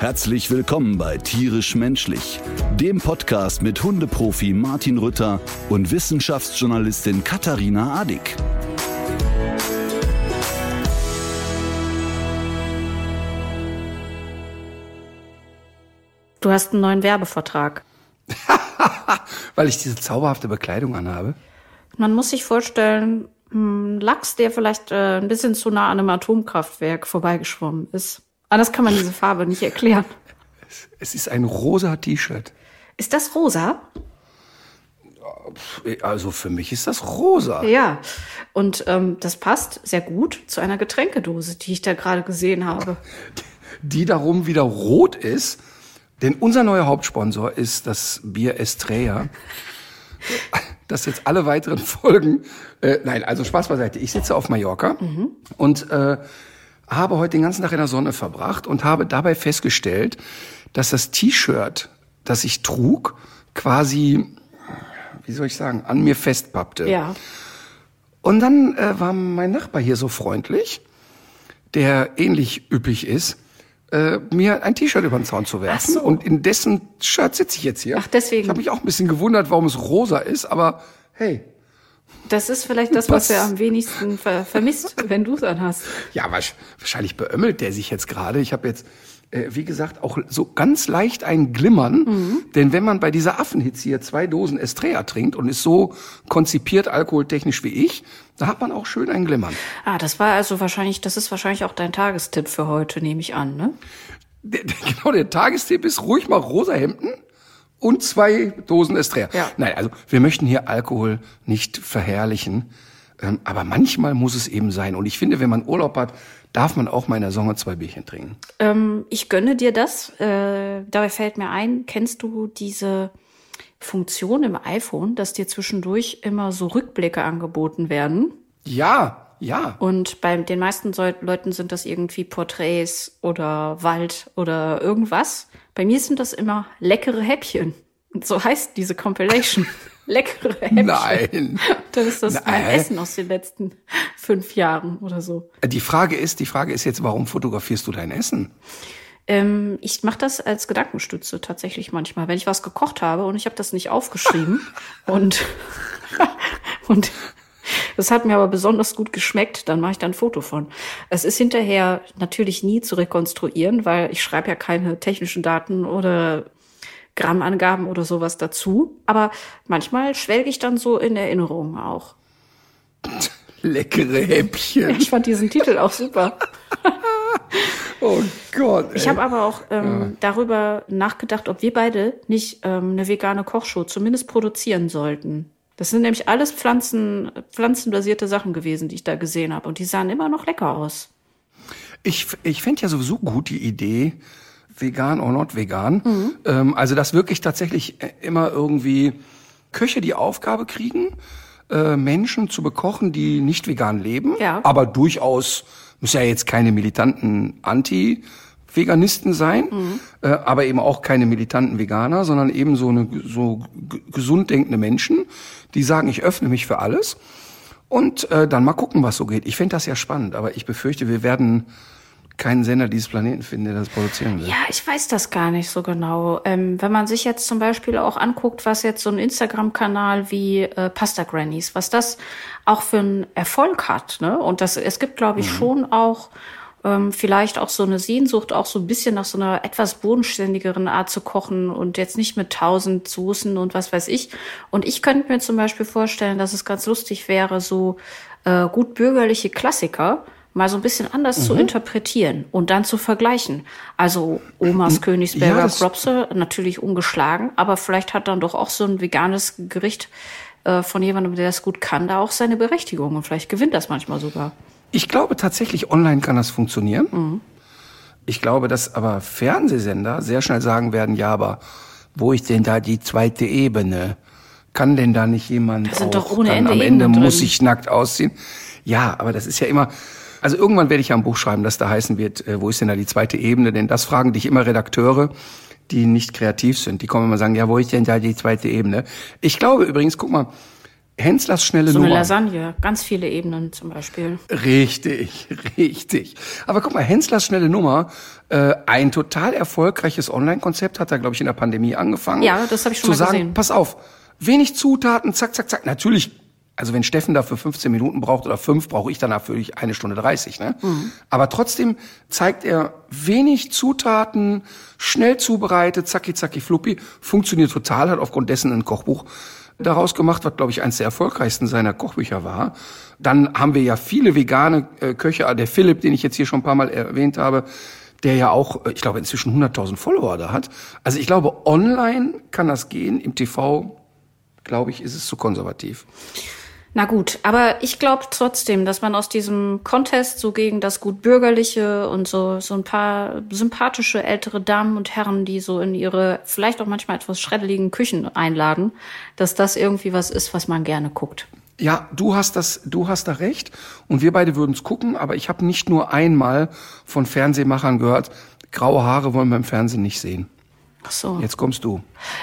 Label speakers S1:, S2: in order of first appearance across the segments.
S1: Herzlich willkommen bei Tierisch Menschlich, dem Podcast mit Hundeprofi Martin Rütter und Wissenschaftsjournalistin Katharina Adick.
S2: Du hast einen neuen Werbevertrag.
S3: Weil ich diese zauberhafte Bekleidung anhabe.
S2: Man muss sich vorstellen, ein Lachs, der vielleicht äh, ein bisschen zu nah an einem Atomkraftwerk vorbeigeschwommen ist. Anders kann man diese Farbe nicht erklären.
S3: Es ist ein rosa T-Shirt.
S2: Ist das rosa?
S3: Also für mich ist das rosa.
S2: Ja. Und ähm, das passt sehr gut zu einer Getränkedose, die ich da gerade gesehen habe.
S3: Die darum wieder rot ist. Denn unser neuer Hauptsponsor ist das Bier Estrella. Das jetzt alle weiteren Folgen. Äh, nein, also Spaß beiseite. Ich sitze auf Mallorca und äh, habe heute den ganzen Tag in der Sonne verbracht und habe dabei festgestellt, dass das T-Shirt, das ich trug, quasi, wie soll ich sagen, an mir festpappte.
S2: Ja.
S3: Und dann äh, war mein Nachbar hier so freundlich, der ähnlich üppig ist, äh, mir ein T-Shirt über den Zaun zu werfen.
S2: Ach so.
S3: Und in dessen Shirt sitze ich jetzt hier.
S2: Ach, deswegen.
S3: Ich habe mich auch ein bisschen gewundert, warum es rosa ist, aber hey.
S2: Das ist vielleicht das, was
S3: Was?
S2: er am wenigsten ver vermisst, wenn du es anhast.
S3: Ja, wahrscheinlich beömmelt der sich jetzt gerade. Ich habe jetzt, äh, wie gesagt, auch so ganz leicht ein Glimmern.
S2: Mhm.
S3: Denn wenn man bei dieser Affenhitze hier zwei Dosen Estrella trinkt und ist so konzipiert alkoholtechnisch wie ich, da hat man auch schön ein Glimmern.
S2: Ah, das war also wahrscheinlich, das ist wahrscheinlich auch dein Tagestipp für heute, nehme ich an, ne?
S3: Der, der, genau, der Tagestipp ist ruhig mal rosa Hemden und zwei Dosen Estrella.
S2: Ja.
S3: Nein, also wir möchten hier Alkohol nicht verherrlichen. Ähm, aber manchmal muss es eben sein. Und ich finde, wenn man Urlaub hat, darf man auch mal in der Sonne zwei Bierchen trinken.
S2: Ähm, ich gönne dir das. Äh, dabei fällt mir ein, kennst du diese Funktion im iPhone, dass dir zwischendurch immer so Rückblicke angeboten werden?
S3: Ja, ja.
S2: Und bei den meisten Leuten sind das irgendwie Porträts oder Wald oder irgendwas. Bei mir sind das immer leckere Häppchen. Und so heißt diese Compilation. leckere Häppchen.
S3: Nein.
S2: Dann ist das mein
S3: Nein.
S2: Essen aus den letzten fünf Jahren oder so.
S3: Die Frage ist, die Frage ist jetzt, warum fotografierst du dein Essen?
S2: Ähm, ich mache das als Gedankenstütze tatsächlich manchmal, wenn ich was gekocht habe und ich habe das nicht aufgeschrieben und und das hat mir aber besonders gut geschmeckt, dann mache ich da ein Foto von. Es ist hinterher natürlich nie zu rekonstruieren, weil ich schreibe ja keine technischen Daten oder Grammangaben oder sowas dazu. Aber manchmal schwelge ich dann so in Erinnerungen auch.
S3: Leckere Häppchen.
S2: Ich fand diesen Titel auch super.
S3: Oh Gott.
S2: Ich
S3: ey.
S2: habe aber auch ähm, darüber nachgedacht, ob wir beide nicht ähm, eine vegane Kochshow zumindest produzieren sollten. Das sind nämlich alles Pflanzen, pflanzenbasierte Sachen gewesen, die ich da gesehen habe. Und die sahen immer noch lecker aus.
S3: Ich, ich fände ja sowieso gut die Idee, vegan or not vegan.
S2: Mhm.
S3: Ähm, also, dass wirklich tatsächlich äh, immer irgendwie Köche die Aufgabe kriegen, äh, Menschen zu bekochen, die nicht vegan leben,
S2: Ja.
S3: aber durchaus, muss ja jetzt keine militanten Anti-Veganisten sein,
S2: Mhm.
S3: äh, aber eben auch keine militanten Veganer, sondern eben so eine so gesund denkende Menschen, die sagen, ich öffne mich für alles. Und äh, dann mal gucken, was so geht. Ich finde das ja spannend, aber ich befürchte, wir werden keinen Sender dieses Planeten finden, der das produzieren will.
S2: Ja, ich weiß das gar nicht so genau. Ähm, wenn man sich jetzt zum Beispiel auch anguckt, was jetzt so ein Instagram-Kanal wie äh, Pasta Grannies, was das auch für einen Erfolg hat, ne? Und das, es gibt, glaube ich, schon auch ähm, vielleicht auch so eine Sehnsucht, auch so ein bisschen nach so einer etwas bodenständigeren Art zu kochen und jetzt nicht mit tausend Soßen und was weiß ich. Und ich könnte mir zum Beispiel vorstellen, dass es ganz lustig wäre, so äh, gut bürgerliche Klassiker mal so ein bisschen anders zu interpretieren und dann zu vergleichen. Also Omas Königsberger
S3: Ja,
S2: Klopse, natürlich ungeschlagen, aber vielleicht hat dann doch auch so ein veganes Gericht äh, von jemandem, der das gut kann, da auch seine Berechtigung und vielleicht gewinnt das manchmal sogar.
S3: Ich glaube tatsächlich, online kann das funktionieren. Ich glaube, dass aber Fernsehsender sehr schnell sagen werden, ja, aber wo ist denn da die zweite Ebene? kann denn da nicht jemand
S2: Da sind
S3: auch
S2: doch ohne
S3: dann
S2: Ende
S3: am Ende
S2: Ebenen drin.
S3: muss ich nackt ausziehen? Ja, aber das ist ja immer, also irgendwann werde ich ja ein Buch schreiben, das da heißen wird, äh, wo ist denn da die zweite Ebene? Denn das fragen dich immer Redakteure, die nicht kreativ sind. Die kommen immer sagen, ja, wo ist denn da die zweite Ebene? Ich glaube übrigens, guck mal, Henslers schnelle
S2: So eine
S3: Nummer.
S2: Lasagne, ganz viele Ebenen zum Beispiel.
S3: Richtig, richtig. Aber guck mal, Henslers schnelle Nummer, äh, ein total erfolgreiches Online-Konzept, hat er, glaube ich, in der Pandemie angefangen.
S2: Ja, das habe ich schon
S3: zu
S2: mal
S3: sagen,
S2: gesehen.
S3: Pass auf, wenig Zutaten, zack, zack, zack. Natürlich, also wenn Steffen dafür 15 Minuten braucht oder fünf, brauche ich dann natürlich eine Stunde 30. Ne?
S2: Mhm.
S3: Aber trotzdem zeigt er wenig Zutaten, schnell zubereitet, zacki, zacki, fluppi, funktioniert total, hat aufgrund dessen ein Kochbuch daraus gemacht, was, glaube ich, eines der erfolgreichsten seiner Kochbücher war. Dann haben wir ja viele vegane äh, Köche, der Philipp, den ich jetzt hier schon ein paar Mal erwähnt habe, der ja auch, äh, ich glaube, inzwischen 100.000 Follower da hat. Also ich glaube, online kann das gehen, im TV, glaube ich, ist es zu konservativ.
S2: Na gut, aber ich glaube trotzdem, dass man aus diesem Contest so gegen das gut bürgerliche und so so ein paar sympathische ältere Damen und Herren, die so in ihre vielleicht auch manchmal etwas schreddeligen Küchen einladen, dass das irgendwie was ist, was man gerne guckt.
S3: Ja, du hast das, du hast da recht und wir beide würden es gucken, aber ich habe nicht nur einmal von Fernsehmachern gehört, graue Haare wollen wir im Fernsehen nicht sehen.
S2: Ach so.
S3: Jetzt kommst du.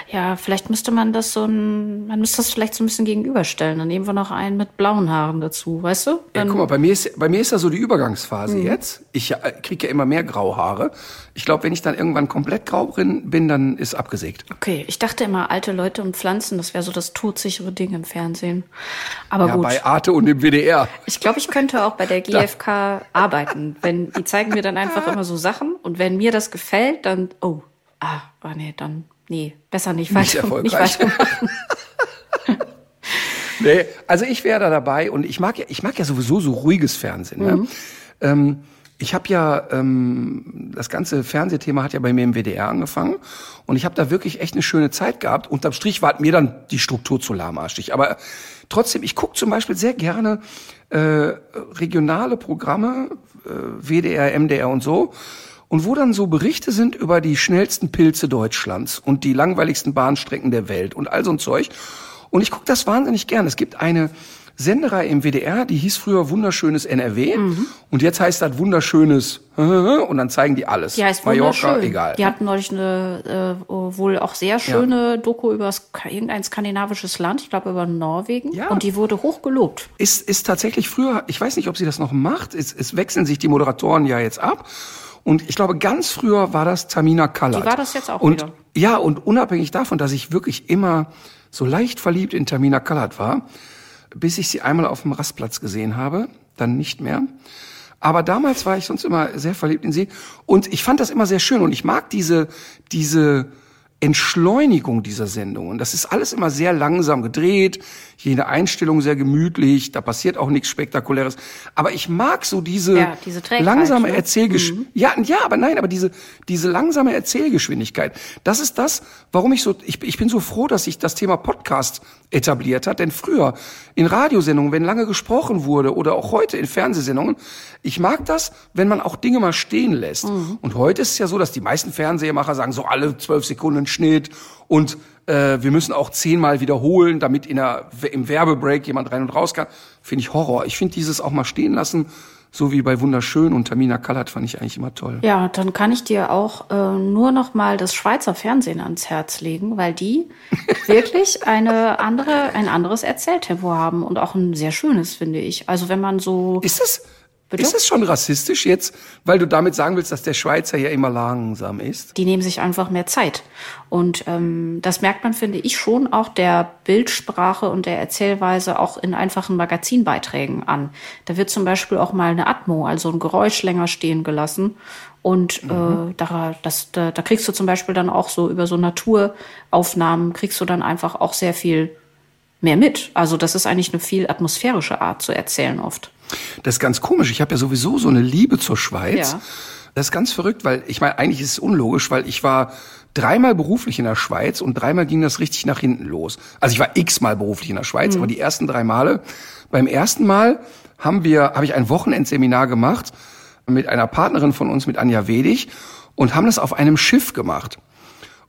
S2: Ja, vielleicht müsste man das so ein, man müsste das vielleicht so ein bisschen gegenüberstellen. Dann nehmen wir noch einen mit blauen Haaren dazu, weißt du?
S3: Ja, guck mal, bei mir ist bei mir ist da so die Übergangsphase jetzt. Ich äh, kriege ja immer mehr graue Haare. Ich glaube, wenn ich dann irgendwann komplett grau bin, bin, dann ist abgesägt.
S2: okay, ich dachte immer, alte Leute und Pflanzen, das wäre so das todsichere Ding im Fernsehen. Aber
S3: Ja,
S2: gut.
S3: bei Arte und dem WDR.
S2: Ich glaube, ich könnte auch bei der GfK arbeiten. Wenn die zeigen mir dann einfach immer so Sachen und wenn mir das gefällt, dann oh, ah, oh nee, dann nee, besser nicht
S3: Nicht
S2: weiter, nicht
S3: erfolgreich.
S2: weitermachen.
S3: Nee, also ich wäre da dabei und ich mag ja, ich mag ja sowieso so ruhiges Fernsehen.
S2: Mhm.
S3: Ne? Ähm, ich habe ja ähm, das ganze Fernsehthema hat ja bei mir im WDR angefangen und ich habe da wirklich echt eine schöne Zeit gehabt. Unterm Strich war mir dann die Struktur zu lahmarschig, aber trotzdem, ich gucke zum Beispiel sehr gerne äh, regionale Programme, äh, WDR, MDR und so. Und wo dann so Berichte sind über die schnellsten Pilze Deutschlands und die langweiligsten Bahnstrecken der Welt und all so ein Zeug. Und ich gucke das wahnsinnig gern. Es gibt eine Senderei im WDR, die hieß früher Wunderschönes NRW und jetzt heißt das Wunderschönes und dann zeigen die alles.
S2: Die heißt
S3: Mallorca, egal.
S2: Die hatten neulich eine äh, wohl auch sehr schöne Doku über irgendein skandinavisches Land, ich glaube über Norwegen.
S3: Ja.
S2: Und die wurde hoch gelobt.
S3: ist, ist tatsächlich früher, ich weiß nicht, ob sie das noch macht, es, es wechseln sich die Moderatoren ja jetzt ab. Und ich glaube, ganz früher war das Tamina Kallert.
S2: Die war das jetzt auch
S3: und,
S2: wieder.
S3: Ja, und unabhängig davon, dass ich wirklich immer so leicht verliebt in Tamina Kallert war, bis ich sie einmal auf dem Rastplatz gesehen habe, dann nicht mehr. Aber damals war ich sonst immer sehr verliebt in sie. Und ich fand das immer sehr schön. Und ich mag diese, diese Entschleunigung dieser Sendung. Und das ist alles immer sehr langsam gedreht, jede Einstellung sehr gemütlich, da passiert auch nichts Spektakuläres. Aber ich mag so diese,
S2: Ja, diese
S3: langsame
S2: ne?
S3: Erzählgeschwindigkeit. Ja, ja, aber nein, aber diese, diese langsame Erzählgeschwindigkeit, das ist das, warum ich so, ich, ich bin so froh, dass sich das Thema Podcast etabliert hat. Denn früher in Radiosendungen, wenn lange gesprochen wurde oder auch heute in Fernsehsendungen, ich mag das, wenn man auch Dinge mal stehen lässt. Und heute ist es ja so, dass die meisten Fernsehmacher sagen, so alle zwölf Sekunden Schnitt und äh, wir müssen auch zehnmal wiederholen, damit in der, im Werbebreak jemand rein und raus kann. Finde ich Horror. Ich finde dieses auch mal stehen lassen, so wie bei Wunderschön und Tamina Kallert fand ich eigentlich immer toll.
S2: Ja, dann kann ich dir auch äh, nur noch mal das Schweizer Fernsehen ans Herz legen, weil die wirklich eine andere, ein anderes Erzähltempo haben und auch ein sehr schönes, finde ich. Also wenn man so
S3: Ist es,
S2: Bitte?
S3: ist es schon rassistisch jetzt, weil du damit sagen willst, dass der Schweizer ja immer langsam ist?
S2: die nehmen sich einfach mehr Zeit. Und ähm, das merkt man, finde ich, schon auch der Bildsprache und der Erzählweise auch in einfachen Magazinbeiträgen an. Da wird zum Beispiel auch mal eine Atmo, also ein Geräusch länger stehen gelassen. Und äh, da, das, da, da kriegst du zum Beispiel dann auch so über so Naturaufnahmen, kriegst du dann einfach auch sehr viel mehr mit. Also das ist eigentlich eine viel atmosphärische Art zu erzählen oft.
S3: Das ist ganz komisch. Ich habe ja sowieso so eine Liebe zur Schweiz.
S2: Ja.
S3: Das ist ganz verrückt, weil ich meine, eigentlich ist es unlogisch, weil ich war dreimal beruflich in der Schweiz und dreimal ging das richtig nach hinten los. Also ich war x-mal beruflich in der Schweiz, aber die ersten drei Male, beim ersten Mal haben wir, habe ich ein Wochenendseminar gemacht mit einer Partnerin von uns, mit Anja Wedig und haben das auf einem Schiff gemacht.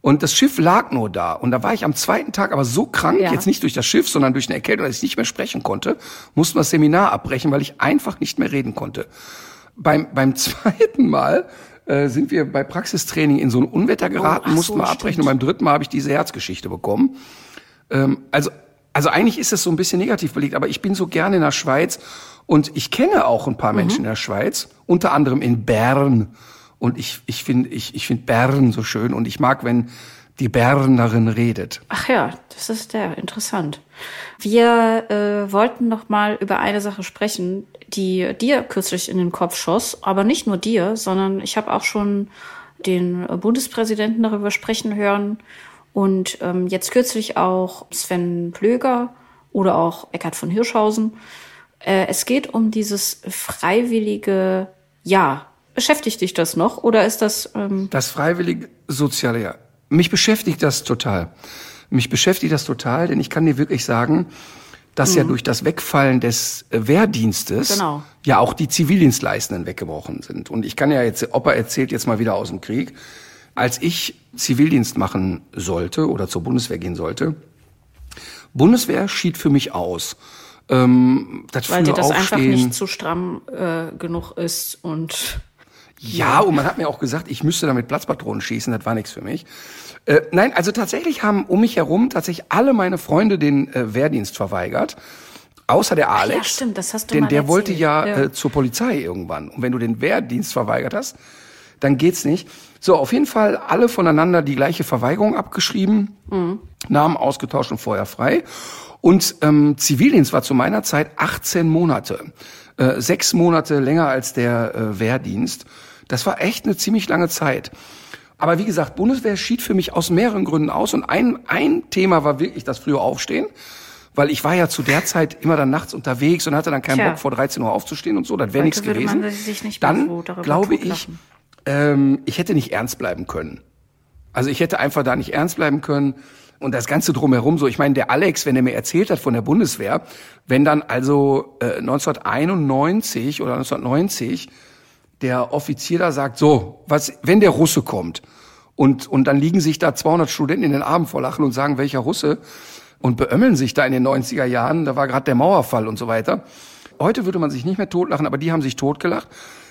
S3: Und das Schiff lag nur da. Und da war ich am zweiten Tag aber so krank,
S2: Ja.
S3: jetzt nicht durch das Schiff, sondern durch eine Erkältung, dass ich nicht mehr sprechen konnte, mussten wir das Seminar abbrechen, weil ich einfach nicht mehr reden konnte. Beim, beim zweiten Mal äh, sind wir bei Praxistraining in so ein Unwetter geraten,
S2: ach so,
S3: mussten wir abbrechen. Und beim dritten Mal habe ich diese Herzgeschichte bekommen. Ähm, also, also eigentlich ist es so ein bisschen negativ belegt, aber ich bin so gerne in der Schweiz und ich kenne auch ein paar
S2: Mhm.
S3: Menschen in der Schweiz, unter anderem in Bern. Und ich, ich finde ich, ich find Bern so schön und ich mag, wenn die Bernerin redet.
S2: Ach ja, das ist der interessant. Wir äh, wollten noch mal über eine Sache sprechen, die dir kürzlich in den Kopf schoss, aber nicht nur dir, sondern ich habe auch schon den Bundespräsidenten darüber sprechen hören und ähm, jetzt kürzlich auch Sven Plöger oder auch Eckhard von Hirschhausen. Äh, es geht um dieses freiwillige Ja. Beschäftigt dich das noch oder ist das ähm,
S3: Das freiwillige soziale Jahr. Mich beschäftigt das total. Mich beschäftigt das total, denn ich kann dir wirklich sagen, dass ja durch das Wegfallen des äh, Wehrdienstes
S2: Genau.
S3: ja auch die Zivildienstleistenden weggebrochen sind. Und ich kann ja jetzt, Opa erzählt jetzt mal wieder aus dem Krieg, als ich Zivildienst machen sollte oder zur Bundeswehr gehen sollte, Bundeswehr schied für mich aus. Ähm, das
S2: weil dir das einfach
S3: Aufstehen-
S2: nicht zu stramm äh, genug ist und
S3: Ja, und man hat mir auch gesagt, ich müsste damit Platzpatronen schießen, das war nichts für mich. Äh, nein, also tatsächlich haben um mich herum tatsächlich alle meine Freunde den äh, Wehrdienst verweigert. Außer der Alex.
S2: ja, stimmt, das hast du
S3: Denn
S2: mal
S3: der wollte
S2: erzählt.
S3: ja,
S2: Ja.
S3: Äh, zur Polizei irgendwann. Und wenn du den Wehrdienst verweigert hast, dann geht's nicht. So, auf jeden Fall alle voneinander die gleiche Verweigerung abgeschrieben,
S2: Mhm.
S3: Namen ausgetauscht und vorher frei. Und ähm, Zivildienst war zu meiner Zeit 18 Monate. Äh, sechs Monate länger als der äh, Wehrdienst. Das war echt eine ziemlich lange Zeit. Aber wie gesagt, Bundeswehr schied für mich aus mehreren Gründen aus. Und ein, ein Thema war wirklich das frühe Aufstehen. Weil ich war ja zu der Zeit immer dann nachts unterwegs und hatte dann keinen
S2: Tja.
S3: Bock, vor 13 Uhr aufzustehen und so. Das wäre nichts gewesen. dann glaube ich, ähm, ich hätte nicht ernst bleiben können. Also ich hätte einfach da nicht ernst bleiben können. Und das Ganze drumherum so, ich meine, der Alex, wenn er mir erzählt hat von der Bundeswehr, wenn dann also äh, 1991 oder 1990 der Offizier da sagt, so, was, wenn der Russe kommt und, und dann liegen sich da 200 Studenten in den Armen vor Lachen und sagen, welcher Russe und beömmeln sich da in den 90er Jahren, da war gerade der Mauerfall und so weiter. Heute würde man sich nicht mehr totlachen, aber die haben sich totgelacht.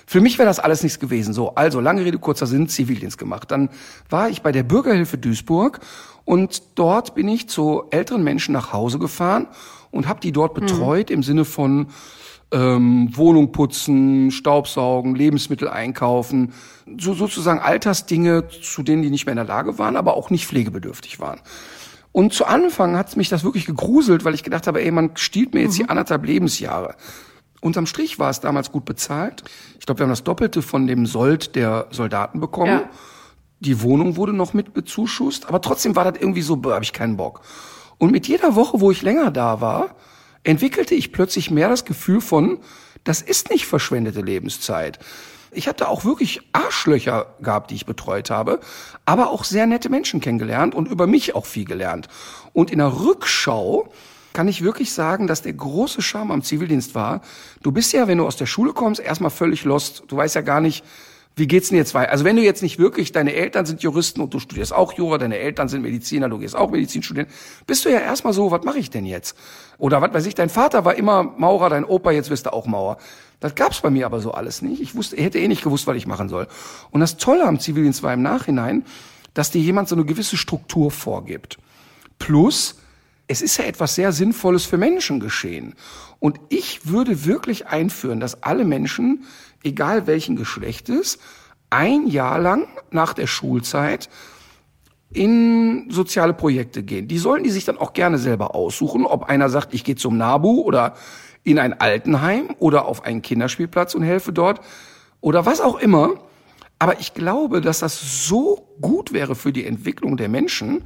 S3: Für mich wäre das alles nichts gewesen. So, also lange Rede, kurzer Sinn, Zivildienst gemacht. Dann war ich bei der Bürgerhilfe Duisburg und dort bin ich zu älteren Menschen nach Hause gefahren und habe die dort betreut im Sinne von ähm, Wohnung putzen, Staubsaugen, Lebensmittel einkaufen, so sozusagen Altersdinge, zu denen die nicht mehr in der Lage waren, aber auch nicht pflegebedürftig waren. Und zu Anfang hat mich das wirklich gegruselt, weil ich gedacht habe, ey, man stiehlt mir jetzt hier anderthalb Lebensjahre. Unterm Strich war es damals gut bezahlt. Ich glaube, wir haben das Doppelte von dem Sold der Soldaten bekommen.
S2: Ja.
S3: Die Wohnung wurde noch mit bezuschusst, aber trotzdem war das irgendwie so, habe ich keinen Bock. Und mit jeder Woche, wo ich länger da war, entwickelte ich plötzlich mehr das Gefühl von, das ist nicht verschwendete Lebenszeit. Ich hatte auch wirklich Arschlöcher gehabt, die ich betreut habe, aber auch sehr nette Menschen kennengelernt und über mich auch viel gelernt. Und in der Rückschau kann ich wirklich sagen, dass der große Charme am Zivildienst war. Du bist ja, wenn du aus der Schule kommst, erstmal völlig lost. Du weißt ja gar nicht, wie geht's denn jetzt weiter? Also wenn du jetzt nicht wirklich, deine Eltern sind Juristen und du studierst auch Jura, deine Eltern sind Mediziner, du gehst auch Medizin studieren, bist du ja erstmal so, was mache ich denn jetzt? Oder was weiß ich, dein Vater war immer Maurer, dein Opa, jetzt wirst du auch Maurer. Das gab's bei mir aber so alles nicht. Ich wusste, hätte eh nicht gewusst, was ich machen soll. Und das Tolle am Zivildienst war im Nachhinein, dass dir jemand so eine gewisse Struktur vorgibt. Plus, es ist ja etwas sehr Sinnvolles für Menschen geschehen. Und ich würde wirklich einführen, dass alle Menschen, egal welchen Geschlechtes, ein Jahr lang nach der Schulzeit in soziale Projekte gehen. Die sollen die sich dann auch gerne selber aussuchen, ob einer sagt, ich gehe zum NABU oder in ein Altenheim oder auf einen Kinderspielplatz und helfe dort oder was auch immer. Aber ich glaube, dass das so gut wäre für die Entwicklung der Menschen.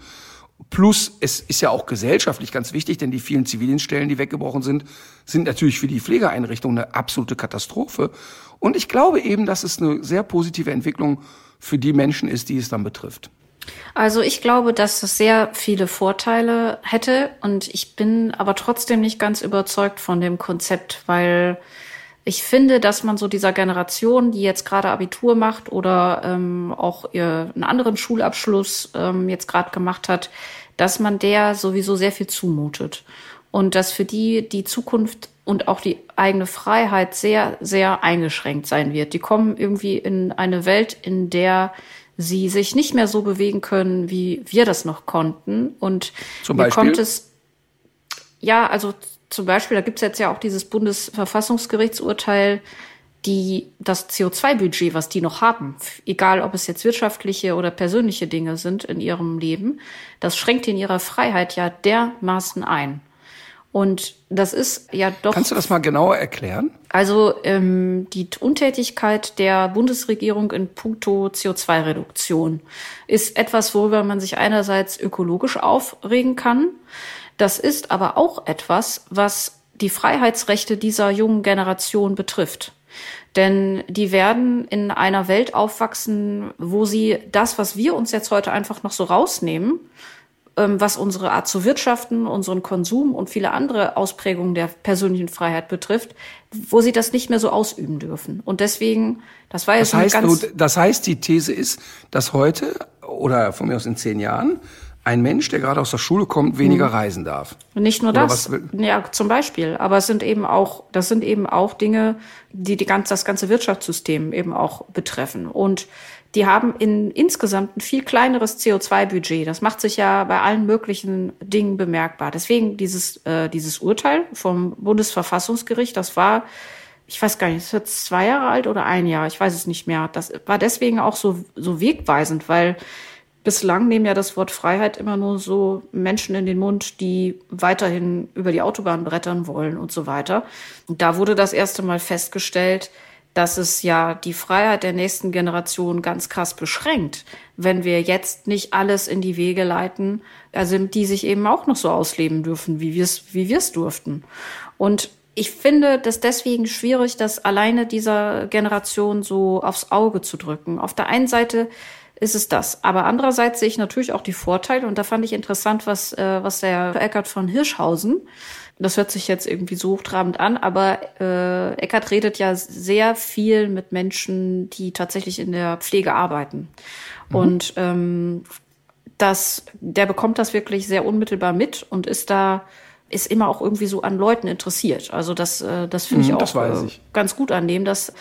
S3: Plus, es ist ja auch gesellschaftlich ganz wichtig, denn die vielen Zivildienststellen, die weggebrochen sind, sind natürlich für die Pflegeeinrichtungen eine absolute Katastrophe. Und ich glaube eben, dass es eine sehr positive Entwicklung für die Menschen ist, die es dann betrifft.
S2: Also ich glaube, dass es sehr viele Vorteile hätte und ich bin aber trotzdem nicht ganz überzeugt von dem Konzept, weil ich finde, dass man so dieser Generation, die jetzt gerade Abitur macht oder ähm, auch ihr, einen anderen Schulabschluss ähm, jetzt gerade gemacht hat, dass man der sowieso sehr viel zumutet. Und dass für die die Zukunft und auch die eigene Freiheit sehr, sehr eingeschränkt sein wird. Die kommen irgendwie in eine Welt, in der sie sich nicht mehr so bewegen können, wie wir das noch konnten. Und
S3: Zum
S2: mir
S3: Beispiel?
S2: kommt es, ja, also zum Beispiel, da gibt's jetzt ja auch dieses Bundesverfassungsgerichtsurteil, die das CO2-Budget, was die noch haben, egal ob es jetzt wirtschaftliche oder persönliche Dinge sind in ihrem Leben, das schränkt in ihrer Freiheit ja dermaßen ein. Und das ist ja doch.
S3: Kannst du das mal genauer erklären?
S2: Also ähm, die Untätigkeit der Bundesregierung in puncto CO2-Reduktion ist etwas, worüber man sich einerseits ökologisch aufregen kann. Das ist aber auch etwas, was die Freiheitsrechte dieser jungen Generation betrifft. Denn die werden in einer Welt aufwachsen, wo sie das, was wir uns jetzt heute einfach noch so rausnehmen, was unsere Art zu wirtschaften, unseren Konsum und viele andere Ausprägungen der persönlichen Freiheit betrifft, wo sie das nicht mehr so ausüben dürfen. Und deswegen, das war jetzt
S3: Das heißt,
S2: ganz
S3: das heißt, die These ist, dass heute oder von mir aus in zehn Jahren ein Mensch, der gerade aus der Schule kommt, weniger reisen darf.
S2: Nicht nur
S3: Oder
S2: das, ja, zum Beispiel. Aber es sind eben auch, das sind eben auch Dinge, die, die ganz, das ganze Wirtschaftssystem eben auch betreffen. Und die haben in insgesamt ein viel kleineres CO2-Budget. Das macht sich ja bei allen möglichen Dingen bemerkbar. Deswegen dieses, äh, dieses Urteil vom Bundesverfassungsgericht, das war, ich weiß gar nicht, ist jetzt zwei Jahre alt oder ein Jahr, ich weiß es nicht mehr. Das war deswegen auch so, so wegweisend, weil Bislang nehmen ja das Wort Freiheit immer nur so Menschen in den Mund, die weiterhin über die Autobahn brettern wollen und so weiter. Und da wurde das erste Mal festgestellt, dass es ja die Freiheit der nächsten Generation ganz krass beschränkt, wenn wir jetzt nicht alles in die Wege leiten, also die sich eben auch noch so ausleben dürfen, wie wir es wie wir es durften. Und ich finde das deswegen schwierig, das alleine dieser Generation so aufs Auge zu drücken. Auf der einen Seite ist es das. Aber andererseits sehe ich natürlich auch die Vorteile und da fand ich interessant, was, äh, was der Eckart von Hirschhausen, das hört sich jetzt irgendwie so hochtrabend an, aber äh, Eckart redet ja sehr viel mit Menschen, die tatsächlich in der Pflege arbeiten. Und ähm, das, der bekommt das wirklich sehr unmittelbar mit und ist da ist immer auch irgendwie so an Leuten interessiert. Also das, äh, das finde ich
S3: Mhm,
S2: auch äh,
S3: ich.
S2: ganz gut an dem, dass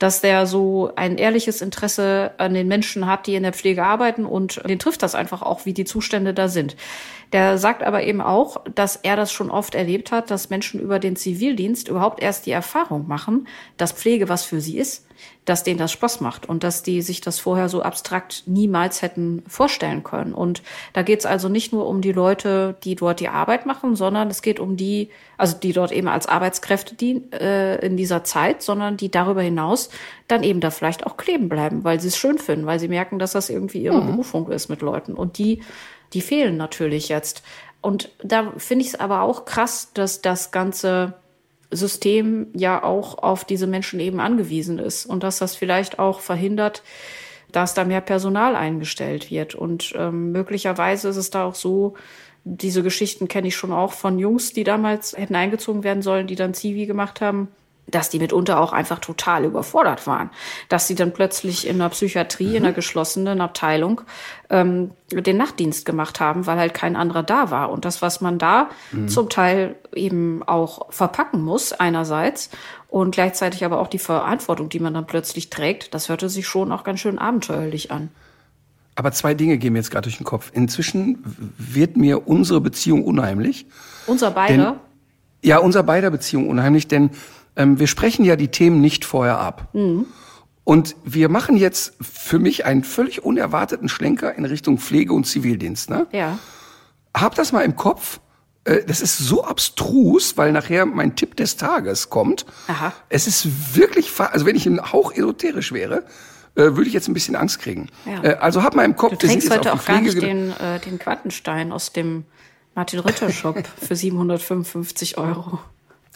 S2: dass der so ein ehrliches Interesse an den Menschen hat, die in der Pflege arbeiten und den trifft das einfach auch, wie die Zustände da sind. Der sagt aber eben auch, dass er das schon oft erlebt hat, dass Menschen über den Zivildienst überhaupt erst die Erfahrung machen, dass Pflege was für sie ist, dass denen das Spaß macht und dass die sich das vorher so abstrakt niemals hätten vorstellen können. Und da geht es also nicht nur um die Leute, die dort die Arbeit machen, sondern es geht um die, also die dort eben als Arbeitskräfte dienen äh, in dieser Zeit, sondern die darüber hinaus dann eben da vielleicht auch kleben bleiben, weil sie es schön finden, weil sie merken, dass das irgendwie ihre Berufung ist mit Leuten. Und die, die fehlen natürlich jetzt. Und da finde ich es aber auch krass, dass das ganze System ja auch auf diese Menschen eben angewiesen ist und dass das vielleicht auch verhindert, dass da mehr Personal eingestellt wird. Und ähm, möglicherweise ist es da auch so, diese Geschichten kenne ich schon auch von Jungs, die damals hätten eingezogen werden sollen, die dann Zivi gemacht haben, dass die mitunter auch einfach total überfordert waren. Dass sie dann plötzlich in einer Psychiatrie, in einer geschlossenen Abteilung, ähm, den Nachtdienst gemacht haben, weil halt kein anderer da war. Und das, was man da zum Teil eben auch verpacken muss, einerseits, und gleichzeitig aber auch die Verantwortung, die man dann plötzlich trägt, das hörte sich schon auch ganz schön abenteuerlich an.
S3: Aber zwei Dinge gehen mir jetzt gerade durch den Kopf. Inzwischen wird mir unsere Beziehung unheimlich.
S2: Unser beide,
S3: Ja, unser beider Beziehung unheimlich, denn ähm, wir sprechen ja die Themen nicht vorher ab. Und wir machen jetzt für mich einen völlig unerwarteten Schlenker in Richtung Pflege und Zivildienst. Ne?
S2: ja.
S3: Hab das mal im Kopf. Äh, Das ist so abstrus, weil nachher mein Tipp des Tages kommt.
S2: Aha.
S3: Es ist wirklich, also wenn ich ein Hauch esoterisch wäre, äh, würde ich jetzt ein bisschen Angst kriegen.
S2: Ja.
S3: Äh, Also hab mal im Kopf,
S2: Du
S3: jetzt
S2: heute auch gar nicht den, äh, den Quantenstein aus dem Martin Ritter Shop für 755 Euro.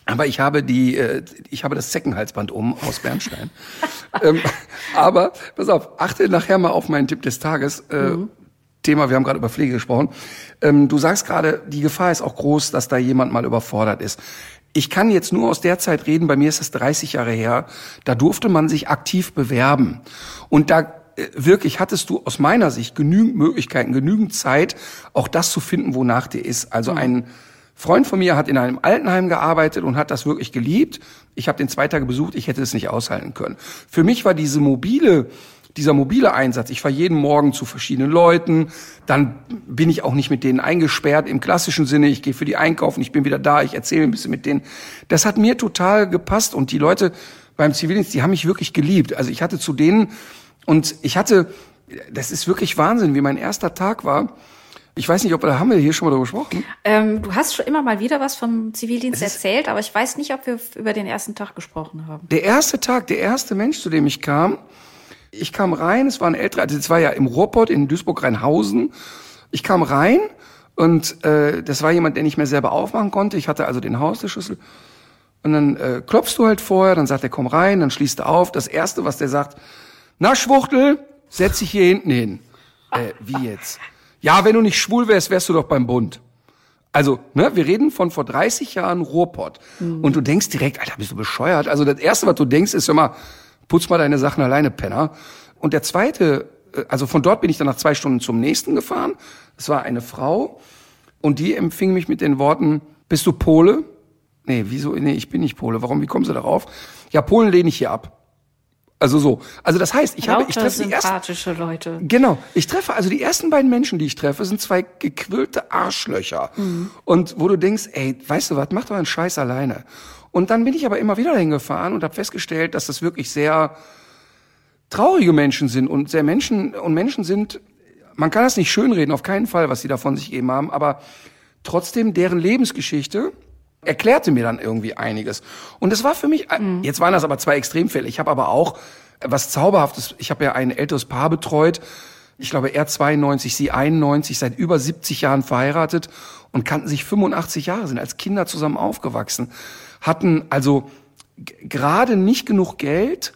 S3: Aber ich habe die, äh, ich habe das Zeckenhalsband um aus Bernstein. ähm, aber pass auf, achte nachher mal auf meinen Tipp des Tages. Äh, Thema, wir haben gerade über Pflege gesprochen. Ähm, du sagst gerade, die Gefahr ist auch groß, dass da jemand mal überfordert ist. Ich kann jetzt nur aus der Zeit reden, bei mir ist das 30 Jahre her, da durfte man sich aktiv bewerben. Und da äh, wirklich hattest du aus meiner Sicht genügend Möglichkeiten, genügend Zeit, auch das zu finden, wonach dir ist. Also mhm. ein Freund von mir hat in einem Altenheim gearbeitet und hat das wirklich geliebt. Ich habe den zwei Tage besucht, ich hätte es nicht aushalten können. Für mich war diese mobile dieser mobile Einsatz, ich fahre jeden Morgen zu verschiedenen Leuten, dann bin ich auch nicht mit denen eingesperrt im klassischen Sinne, ich gehe für die einkaufen, ich bin wieder da, ich erzähle ein bisschen mit denen. Das hat mir total gepasst und die Leute beim Zivildienst, die haben mich wirklich geliebt. Also ich hatte zu denen und ich hatte, das ist wirklich Wahnsinn, wie mein erster Tag war. Ich weiß nicht, ob haben wir hier schon mal darüber gesprochen.
S2: Ähm, du hast schon immer mal wieder was vom Zivildienst erzählt, aber ich weiß nicht, ob wir über den ersten Tag gesprochen haben.
S3: Der erste Tag, der erste Mensch, zu dem ich kam, ich kam rein, es war ein älterer, also es war ja im Ruhrpott in Duisburg-Rheinhausen. Ich kam rein und äh, das war jemand, der nicht mehr selber aufmachen konnte. Ich hatte also den Haustürschlüssel. Und dann äh, klopfst du halt vorher, dann sagt er, komm rein, dann schließt er auf. Das Erste, was der sagt, na Schwuchtel, setz dich hier hinten hin. Äh, wie jetzt? Ja, wenn du nicht schwul wärst, wärst du doch beim Bund. Also, ne, wir reden von vor 30 Jahren Ruhrpott. Mhm. Und du denkst direkt, Alter, bist du bescheuert? Also das Erste, was du denkst, ist immer, putz mal deine Sachen alleine, Penner. Und der zweite, äh, also von dort bin ich dann nach zwei Stunden zum nächsten gefahren. Es war eine Frau und die empfing mich mit den Worten, bist du Pole? Nee, wieso? Nee, ich bin nicht Pole. Warum? Wie kommen Sie darauf? Ja, Polen lehne ich hier ab. Also so. Also das heißt, ich
S2: Lauter
S3: habe, ich treffe
S2: die ersten, Leute.
S3: Genau. Ich treffe, also die ersten beiden Menschen, die ich treffe, sind zwei gequillte Arschlöcher. Mhm. Und wo du denkst, ey, weißt du was, mach doch einen Scheiß alleine. Und dann bin ich aber immer wieder dahin gefahren und habe festgestellt, dass das wirklich sehr traurige Menschen sind und sehr Menschen und Menschen sind, man kann das nicht schönreden, auf keinen Fall, was sie da von sich gegeben haben, aber trotzdem deren Lebensgeschichte erklärte mir dann irgendwie einiges. Und es war für mich, äh, mhm. jetzt waren das aber zwei Extremfälle. Ich habe aber auch was Zauberhaftes, ich habe ja ein älteres Paar betreut, ich glaube er 92, sie 91, seit über 70 Jahren verheiratet und kannten sich 85 Jahre, sind als Kinder zusammen aufgewachsen hatten also gerade nicht genug Geld,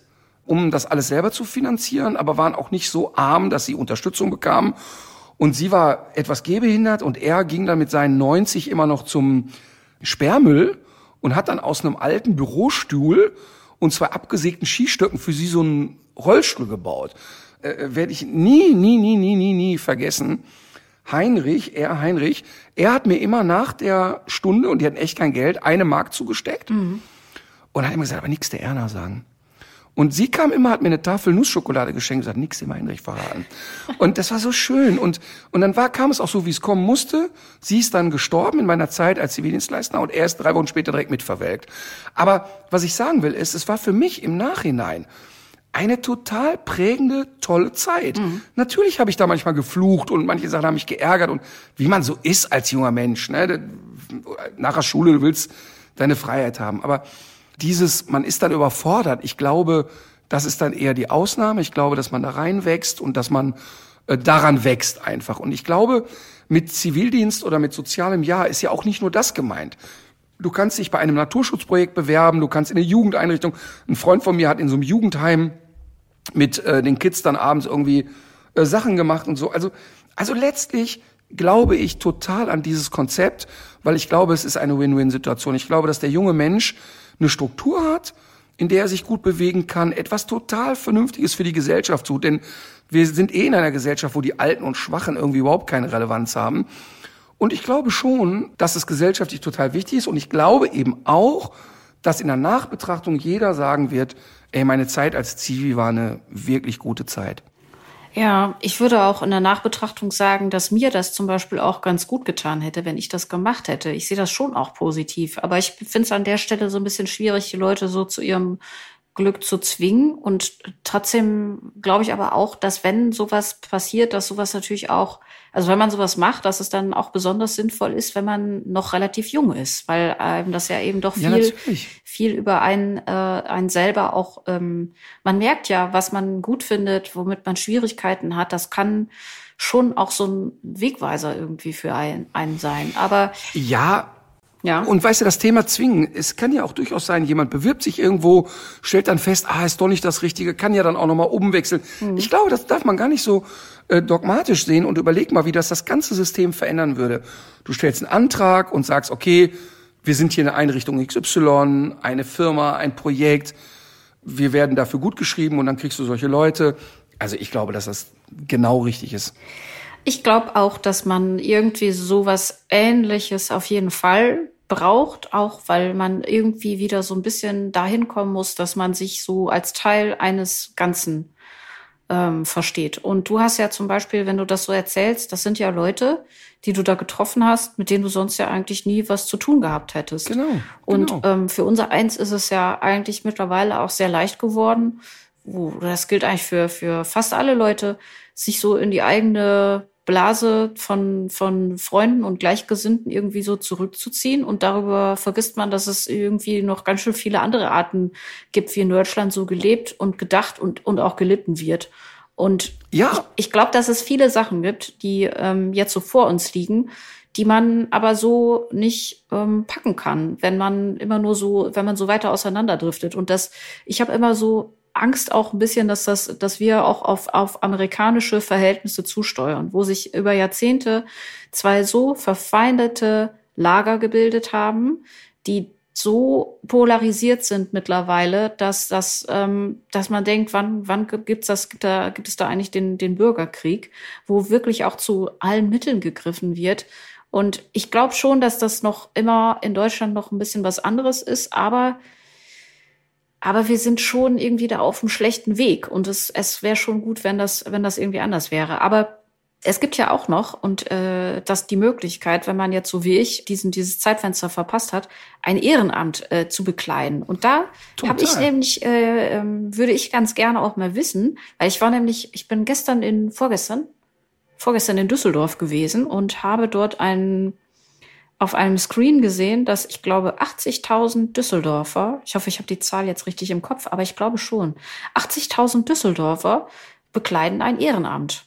S3: um das alles selber zu finanzieren, aber waren auch nicht so arm, dass sie Unterstützung bekamen. Und sie war etwas gehbehindert und er ging dann mit seinen 90 immer noch zum Sperrmüll und hat dann aus einem alten Bürostuhl und zwei abgesägten Skistöcken für sie so einen Rollstuhl gebaut. Äh, äh Werde ich nie, nie, nie, nie, nie, nie vergessen. Heinrich, er Heinrich, er hat mir immer nach der Stunde, und die hatten echt kein Geld, eine Mark zugesteckt. Mhm. Und hat immer gesagt, aber nix der Erna sagen. Und sie kam immer, hat mir eine Tafel Nussschokolade geschenkt und gesagt, nix dem Heinrich verraten. Und das war so schön. Und, und dann war, kam es auch so, wie es kommen musste. Sie ist dann gestorben in meiner Zeit als Zivildienstleister und er ist drei Wochen später direkt mitverwelkt. Aber was ich sagen will, ist, es war für mich im Nachhinein eine total prägende, tolle Zeit. Mhm. Natürlich habe ich da manchmal geflucht und manche Sachen haben mich geärgert und wie man so ist als junger Mensch. Ne? Nach der Schule, du willst deine Freiheit haben. Aber dieses, man ist dann überfordert. Ich glaube, das ist dann eher die Ausnahme. Ich glaube, dass man da reinwächst und dass man äh, daran wächst einfach. Und ich glaube, mit Zivildienst oder mit sozialem Jahr ist ja auch nicht nur das gemeint. Du kannst dich bei einem Naturschutzprojekt bewerben, du kannst in eine Jugendeinrichtung. Ein Freund von mir hat in so einem Jugendheim mit äh, den Kids dann abends irgendwie äh, Sachen gemacht und so. Also, also letztlich glaube ich total an dieses Konzept, weil ich glaube, es ist eine Win-Win-Situation. Ich glaube, dass der junge Mensch eine Struktur hat, in der er sich gut bewegen kann, etwas total Vernünftiges für die Gesellschaft tut. Denn wir sind eh in einer Gesellschaft, wo die Alten und Schwachen irgendwie überhaupt keine Relevanz haben. Und ich glaube schon, dass es gesellschaftlich total wichtig ist. Und ich glaube eben auch, dass in der Nachbetrachtung jeder sagen wird, ey, meine Zeit als Zivi war eine wirklich gute Zeit.
S2: Ja, ich würde auch in der Nachbetrachtung sagen, dass mir das zum Beispiel auch ganz gut getan hätte, wenn ich das gemacht hätte. Ich sehe das schon auch positiv. Aber ich finde es an der Stelle so ein bisschen schwierig, die Leute so zu ihrem Glück zu zwingen. Und trotzdem glaube ich aber auch, dass wenn sowas passiert, dass sowas natürlich auch, also wenn man sowas macht, dass es dann auch besonders sinnvoll ist, wenn man noch relativ jung ist, weil einem das ja eben doch viel, ja, viel über einen, äh, einen selber auch, ähm, man merkt ja, was man gut findet, womit man Schwierigkeiten hat. Das kann schon auch so ein Wegweiser irgendwie für einen, einen sein. Aber
S3: ja, ja. Und weißt du, das Thema zwingen, es kann ja auch durchaus sein, jemand bewirbt sich irgendwo, stellt dann fest, ah, ist doch nicht das Richtige, kann ja dann auch nochmal umwechseln. Mhm. Ich glaube, das darf man gar nicht so äh, dogmatisch sehen und überleg mal, wie das das ganze System verändern würde. Du stellst einen Antrag und sagst, okay, wir sind hier eine Einrichtung XY, eine Firma, ein Projekt, wir werden dafür gut geschrieben und dann kriegst du solche Leute. Also ich glaube, dass das genau richtig ist.
S2: Ich glaube auch, dass man irgendwie sowas Ähnliches auf jeden Fall braucht, auch weil man irgendwie wieder so ein bisschen dahin kommen muss, dass man sich so als Teil eines Ganzen ähm, versteht. Und du hast ja zum Beispiel, wenn du das so erzählst, das sind ja Leute, die du da getroffen hast, mit denen du sonst ja eigentlich nie was zu tun gehabt hättest.
S3: Genau.
S2: Und
S3: genau.
S2: ähm, für unser Eins ist es ja eigentlich mittlerweile auch sehr leicht geworden, wo, das gilt eigentlich für, für fast alle Leute, sich so in die eigene Blase von, von Freunden und Gleichgesinnten irgendwie so zurückzuziehen. Und darüber vergisst man, dass es irgendwie noch ganz schön viele andere Arten gibt, wie in Deutschland so gelebt und gedacht und, und auch gelitten wird. Und
S3: Ja.
S2: ich, ich glaube, dass es viele Sachen gibt, die ähm, jetzt so vor uns liegen, die man aber so nicht ähm, packen kann, wenn man immer nur so, wenn man so weiter auseinanderdriftet. Und das, ich habe immer so Angst auch ein bisschen, dass das, dass wir auch auf, auf amerikanische Verhältnisse zusteuern, wo sich über Jahrzehnte zwei so verfeindete Lager gebildet haben, die so polarisiert sind mittlerweile, dass das, ähm, dass man denkt, wann, wann gibt's das, gibt, da, gibt es da eigentlich den, den Bürgerkrieg, wo wirklich auch zu allen Mitteln gegriffen wird. Und ich glaube schon, dass das noch immer in Deutschland noch ein bisschen was anderes ist, aber aber wir sind schon irgendwie da auf einem schlechten Weg und es, es wäre schon gut, wenn das, wenn das irgendwie anders wäre. Aber es gibt ja auch noch und äh, das die Möglichkeit, wenn man jetzt so wie ich diesen dieses Zeitfenster verpasst hat, ein Ehrenamt äh, zu bekleiden. Und da habe ich nämlich äh, ähm, würde ich ganz gerne auch mal wissen, weil ich war nämlich, ich bin gestern in vorgestern vorgestern in Düsseldorf gewesen und habe dort einen auf einem Screen gesehen, dass ich glaube 80.000 Düsseldorfer, ich hoffe, ich habe die Zahl jetzt richtig im Kopf, aber ich glaube schon, 80.000 Düsseldorfer bekleiden ein Ehrenamt,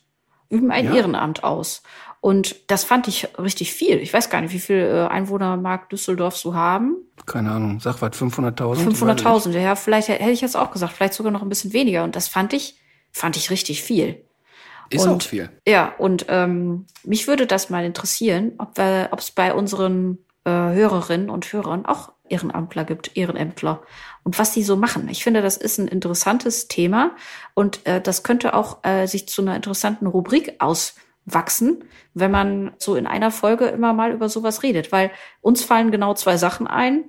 S2: üben ein
S3: Ja.
S2: Ehrenamt aus. Und das fand ich richtig viel. Ich weiß gar nicht, wie viel äh, Einwohner mag Düsseldorf so haben.
S3: Keine Ahnung, sag was, 500.000?
S2: 500.000, ja, vielleicht hätte ich jetzt auch gesagt, vielleicht sogar noch ein bisschen weniger. Und das fand ich, fand ich richtig viel.
S3: Ist
S2: und,
S3: auch viel.
S2: Ja, und ähm, mich würde das mal interessieren, ob es bei unseren äh, Hörerinnen und Hörern auch Ehrenamtler gibt, Ehrenämtler und was die so machen. Ich finde, das ist ein interessantes Thema und äh, das könnte auch äh, sich zu einer interessanten Rubrik auswachsen, wenn man so in einer Folge immer mal über sowas redet, weil uns fallen genau zwei Sachen ein.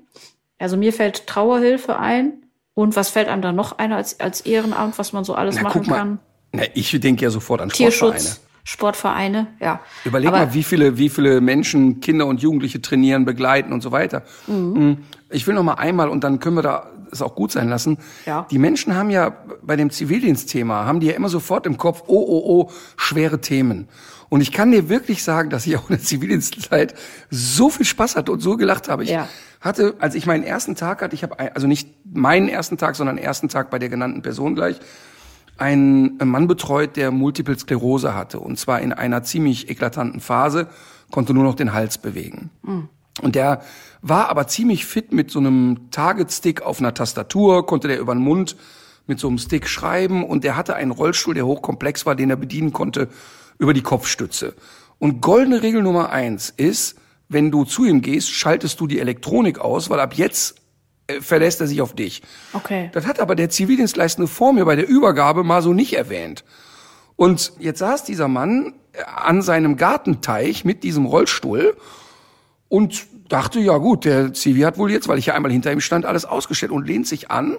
S2: Also mir fällt Trauerhilfe ein und was fällt einem da noch ein als, als Ehrenamt, was man so alles
S3: Na,
S2: machen kann?
S3: Na, ich denke ja sofort an Sportvereine.
S2: Tierschutz, Sportvereine, ja.
S3: Überleg
S2: Aber
S3: mal, wie viele, wie viele Menschen, Kinder und Jugendliche trainieren, begleiten und so weiter. Mhm. Ich will noch mal einmal und dann können wir da es auch gut sein lassen.
S2: Ja.
S3: Die Menschen haben ja bei dem Zivildienstthema haben die ja immer sofort im Kopf, oh oh oh, schwere Themen. Und ich kann dir wirklich sagen, dass ich auch in der Zivildienstzeit so viel Spaß hatte und so gelacht habe. Ich
S2: Ja.
S3: hatte, als ich meinen ersten Tag hatte, ich habe also nicht meinen ersten Tag, sondern ersten Tag bei der genannten Person gleich, einen Mann betreut, der Multiple Sklerose hatte. Und zwar in einer ziemlich eklatanten Phase, konnte nur noch den Hals bewegen. Und der war aber ziemlich fit mit so einem Target-Stick auf einer Tastatur, konnte der über den Mund mit so einem Stick schreiben und der hatte einen Rollstuhl, der hochkomplex war, den er bedienen konnte über die Kopfstütze. Und goldene Regel Nummer eins ist, wenn du zu ihm gehst, schaltest du die Elektronik aus, weil ab jetzt verlässt er sich auf dich.
S2: Okay.
S3: Das hat aber der Zivildienstleistende vor mir bei der Übergabe mal so nicht erwähnt. Und jetzt saß dieser Mann äh, an seinem Gartenteich mit diesem Rollstuhl und dachte, ja gut, der Zivi hat wohl jetzt, weil ich ja einmal hinter ihm stand, alles ausgestellt und lehnt sich an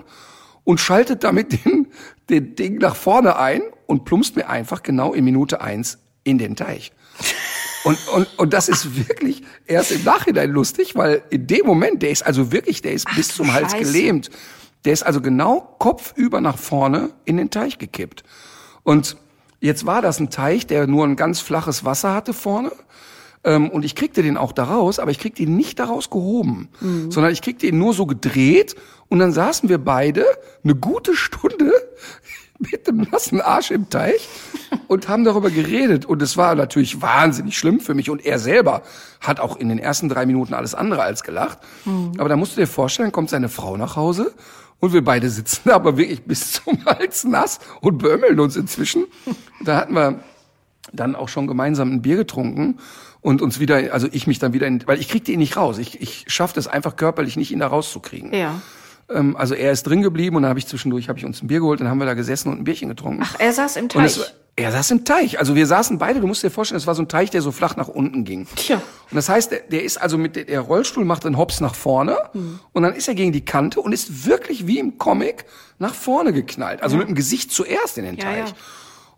S3: und schaltet damit den, den Ding nach vorne ein und plumpst mir einfach genau in Minute eins in den Teich. Und, und, und das ist wirklich erst im Nachhinein lustig, weil in dem Moment, der ist also wirklich, der ist bis
S2: du
S3: zum Hals
S2: Scheiße.
S3: gelähmt. Der ist also genau kopfüber nach vorne in den Teich gekippt. Und jetzt war das ein Teich, der nur ein ganz flaches Wasser hatte vorne. Ähm, und ich kriegte den auch da raus, aber ich kriegte ihn nicht daraus gehoben, sondern ich kriegte ihn nur so gedreht und dann saßen wir beide eine gute Stunde mit dem nassen Arsch im Teich und haben darüber geredet. Und es war natürlich wahnsinnig schlimm für mich. Und er selber hat auch in den ersten drei Minuten alles andere als gelacht. Aber da musst du dir vorstellen, kommt seine Frau nach Hause und wir beide sitzen da aber wirklich bis zum Hals nass und beömmeln uns inzwischen. Da hatten wir dann auch schon gemeinsam ein Bier getrunken. und uns wieder, also ich mich dann wieder, in, weil ich kriegte ihn nicht raus. Ich, ich schaffte es einfach körperlich nicht, ihn da rauszukriegen.
S2: Ja.
S3: Ähm, also er ist drin geblieben und dann habe ich zwischendurch habe ich uns ein Bier geholt, dann haben wir da gesessen und ein Bierchen getrunken.
S2: Ach, er saß im Teich.
S3: es, er saß im Teich. Also wir saßen beide, du musst dir vorstellen, es war so ein Teich, der so flach nach unten ging.
S2: Tja.
S3: Und das heißt, der, der ist also mit der, Rollstuhl macht einen Hops nach vorne und dann ist er gegen die Kante und ist wirklich wie im Comic nach vorne geknallt. Also mit dem Gesicht zuerst in den
S2: Ja,
S3: Teich.
S2: ja.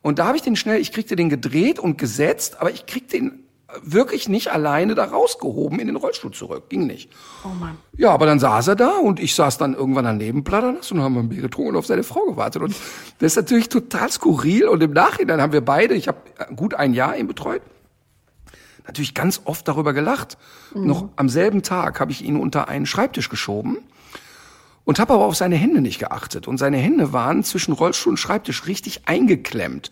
S3: Und da habe ich den schnell, ich kriegte den gedreht und gesetzt, aber ich kriegte ihn wirklich nicht alleine da rausgehoben in den Rollstuhl zurück. Ging nicht.
S2: Oh Mann.
S3: Ja, aber dann saß er da und ich saß dann irgendwann daneben platternass und haben ein Bier getrunken und auf seine Frau gewartet. Und das ist natürlich total skurril. Und im Nachhinein haben wir beide, ich habe gut ein Jahr ihn betreut, natürlich ganz oft darüber gelacht. Noch am selben Tag habe ich ihn unter einen Schreibtisch geschoben und habe aber auf seine Hände nicht geachtet. Und seine Hände waren zwischen Rollstuhl und Schreibtisch richtig eingeklemmt.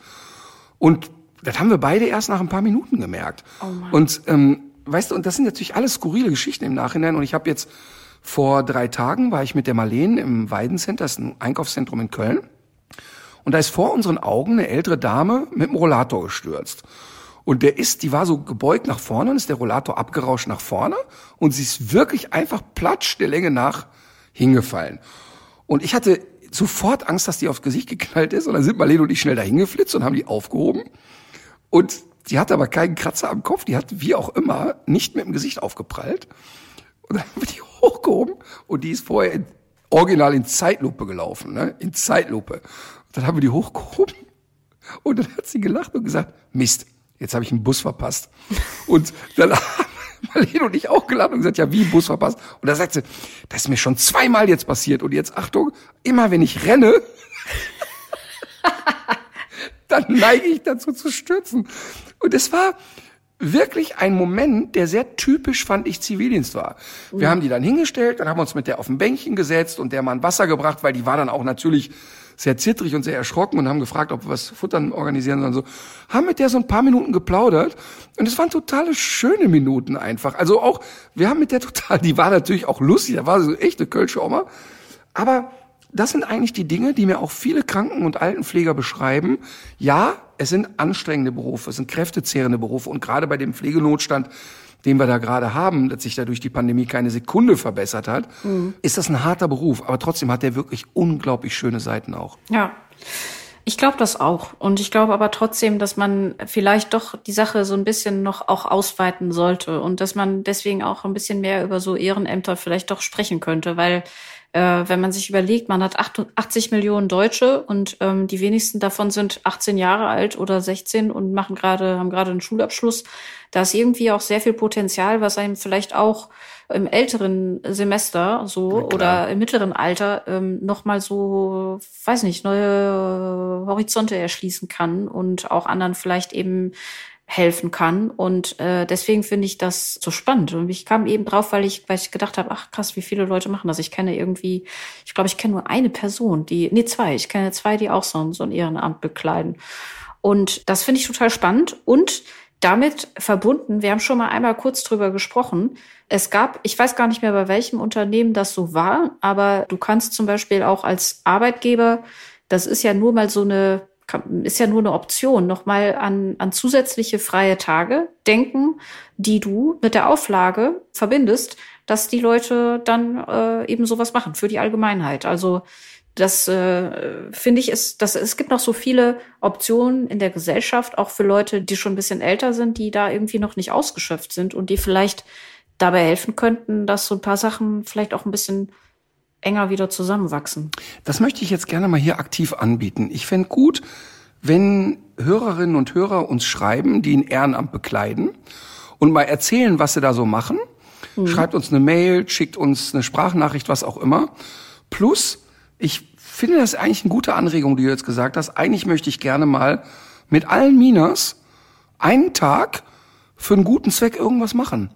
S3: Und das haben wir beide erst nach ein paar Minuten gemerkt. und ähm, weißt du, und das sind natürlich alles skurrile Geschichten im Nachhinein. Und ich habe jetzt vor drei Tagen war ich mit der Marlene im Weidencenter, das ist ein Einkaufszentrum in Köln. Und da ist vor unseren Augen eine ältere Dame mit dem Rollator gestürzt. Und der ist, die war so gebeugt nach vorne und ist der Rollator abgerauscht nach vorne und sie ist wirklich einfach platsch der Länge nach hingefallen. Und ich hatte sofort Angst, dass die aufs Gesicht geknallt ist und dann sind Marlene und ich schnell dahin geflitzt und haben die aufgehoben. Und die hatte aber keinen Kratzer am Kopf, die hat wie auch immer nicht mit dem Gesicht aufgeprallt. Und dann haben wir die hochgehoben und die ist vorher in, original in Zeitlupe gelaufen, ne? in Zeitlupe. Und dann haben wir die hochgehoben und dann hat sie gelacht und gesagt, Mist, jetzt habe ich einen Bus verpasst. Und dann haben Marlene und ich auch gelacht und gesagt, ja, wie Bus verpasst? Und da sagt sie, das ist mir schon zweimal jetzt passiert. Und jetzt, Achtung, immer wenn ich renne, dann neige ich dazu zu stürzen. Und es war wirklich ein Moment, der sehr typisch, fand ich, Zivildienst war. Wir haben die dann hingestellt, dann haben wir uns mit der auf ein Bänkchen gesetzt und der mal ein Wasser gebracht, weil die war dann auch natürlich sehr zittrig und sehr erschrocken und haben gefragt, ob wir was Futtern organisieren sollen. So haben mit der so ein paar Minuten geplaudert und es waren totale schöne Minuten einfach. Also auch, wir haben mit der total, die war natürlich auch lustig, da war so echte Kölsche Oma, aber das sind eigentlich die Dinge, die mir auch viele Kranken- und Altenpfleger beschreiben. Ja, es sind anstrengende Berufe, es sind kräftezehrende Berufe und gerade bei dem Pflegenotstand, den wir da gerade haben, dass sich dadurch die Pandemie keine Sekunde verbessert hat, ist das ein harter Beruf. Aber trotzdem hat der wirklich unglaublich schöne Seiten auch.
S2: Ja. Ich glaube das auch. Und ich glaube aber trotzdem, dass man vielleicht doch die Sache so ein bisschen noch auch ausweiten sollte und dass man deswegen auch ein bisschen mehr über so Ehrenämter vielleicht doch sprechen könnte, weil äh, wenn man sich überlegt, man hat 80 Millionen Deutsche und ähm, die wenigsten davon sind 18 Jahre alt oder 16 und machen gerade haben gerade einen Schulabschluss. Da ist irgendwie auch sehr viel Potenzial, was einem vielleicht auch im älteren Semester so oder im mittleren Alter ähm, noch mal so, weiß nicht, neue Horizonte erschließen kann und auch anderen vielleicht eben helfen kann. Und äh, deswegen finde ich das so spannend. Und ich kam eben drauf, weil ich, weil ich gedacht habe, ach krass, wie viele Leute machen das. Ich kenne irgendwie, ich glaube, ich kenne nur eine Person, die, nee, zwei, ich kenne zwei, die auch so, ein- so ein Ehrenamt bekleiden. Und das finde ich total spannend. Und damit verbunden, wir haben schon mal einmal kurz drüber gesprochen. Es gab, ich weiß gar nicht mehr, bei welchem Unternehmen das so war, aber du kannst zum Beispiel auch als Arbeitgeber, das ist ja nur mal so eine, ist ja nur eine Option, nochmal an, an zusätzliche freie Tage denken, die du mit der Auflage verbindest, dass die Leute dann äh, eben sowas machen für die Allgemeinheit. Also das äh, finde ich ist, das, es gibt noch so viele Optionen in der Gesellschaft, auch für Leute, die schon ein bisschen älter sind, die da irgendwie noch nicht ausgeschöpft sind und die vielleicht dabei helfen könnten, dass so ein paar Sachen vielleicht auch ein bisschen enger wieder zusammenwachsen.
S3: Das möchte ich jetzt gerne mal hier aktiv anbieten. Ich fänd gut, wenn Hörerinnen und Hörer uns schreiben, die ein Ehrenamt bekleiden und mal erzählen, was sie da so machen. Schreibt uns eine Mail, schickt uns eine Sprachnachricht, was auch immer. Plus, ich finde das eigentlich eine gute Anregung, die du jetzt gesagt hast. Eigentlich möchte ich gerne mal mit allen Minas einen Tag für einen guten Zweck irgendwas machen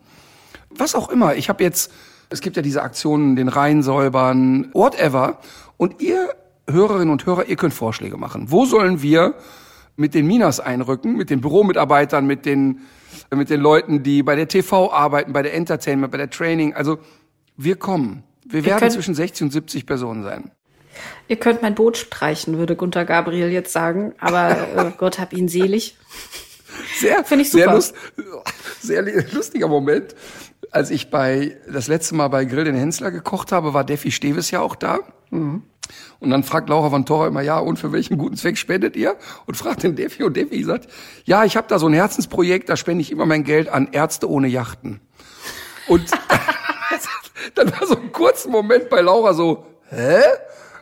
S3: was auch immer. Ich habe jetzt, es gibt ja diese Aktionen, den Rhein säubern, whatever. Und ihr Hörerinnen und Hörer, ihr könnt Vorschläge machen. Wo sollen wir mit den Minas einrücken, mit den Büromitarbeitern, mit den, mit den Leuten, die bei der TV arbeiten, bei der Entertainment, bei der Training. Also wir kommen. Wir werden
S2: können-
S3: zwischen 60 und 70 Personen sein.
S2: Ihr könnt mein Boot streichen, würde Gunter Gabriel jetzt sagen, aber äh, Gott hab ihn selig.
S3: sehr,
S2: Finde ich
S3: sehr,
S2: super.
S3: lust, sehr lustiger Moment. Als ich bei das letzte Mal bei Grill den Hensler gekocht habe, war Defi Steves ja auch da.
S2: Mhm.
S3: Und dann fragt Laura von Torra immer, ja, und für welchen guten Zweck spendet ihr? Und fragt den Defi und Defi sagt, ja, ich habe da so ein Herzensprojekt, da spende ich immer mein Geld an Ärzte ohne Yachten. Und dann war so ein kurzer Moment bei Laura so, hä?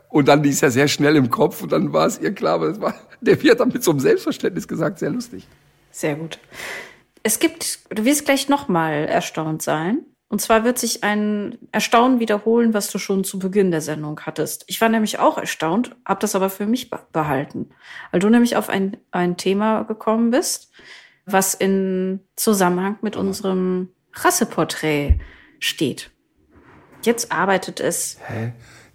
S3: Und dann ist ja sehr schnell im Kopf und dann war es ihr klar, aber es war, Defi hat dann mit so einem Selbstverständnis gesagt, sehr lustig.
S2: Sehr gut. Es gibt, du wirst gleich nochmal erstaunt sein. Und zwar wird sich ein Erstaunen wiederholen, was du schon zu Beginn der Sendung hattest. Ich war nämlich auch erstaunt, habe das aber für mich be- behalten, weil du nämlich auf ein, ein Thema gekommen bist, was in Zusammenhang mit unserem Rasseporträt steht. Jetzt arbeitet es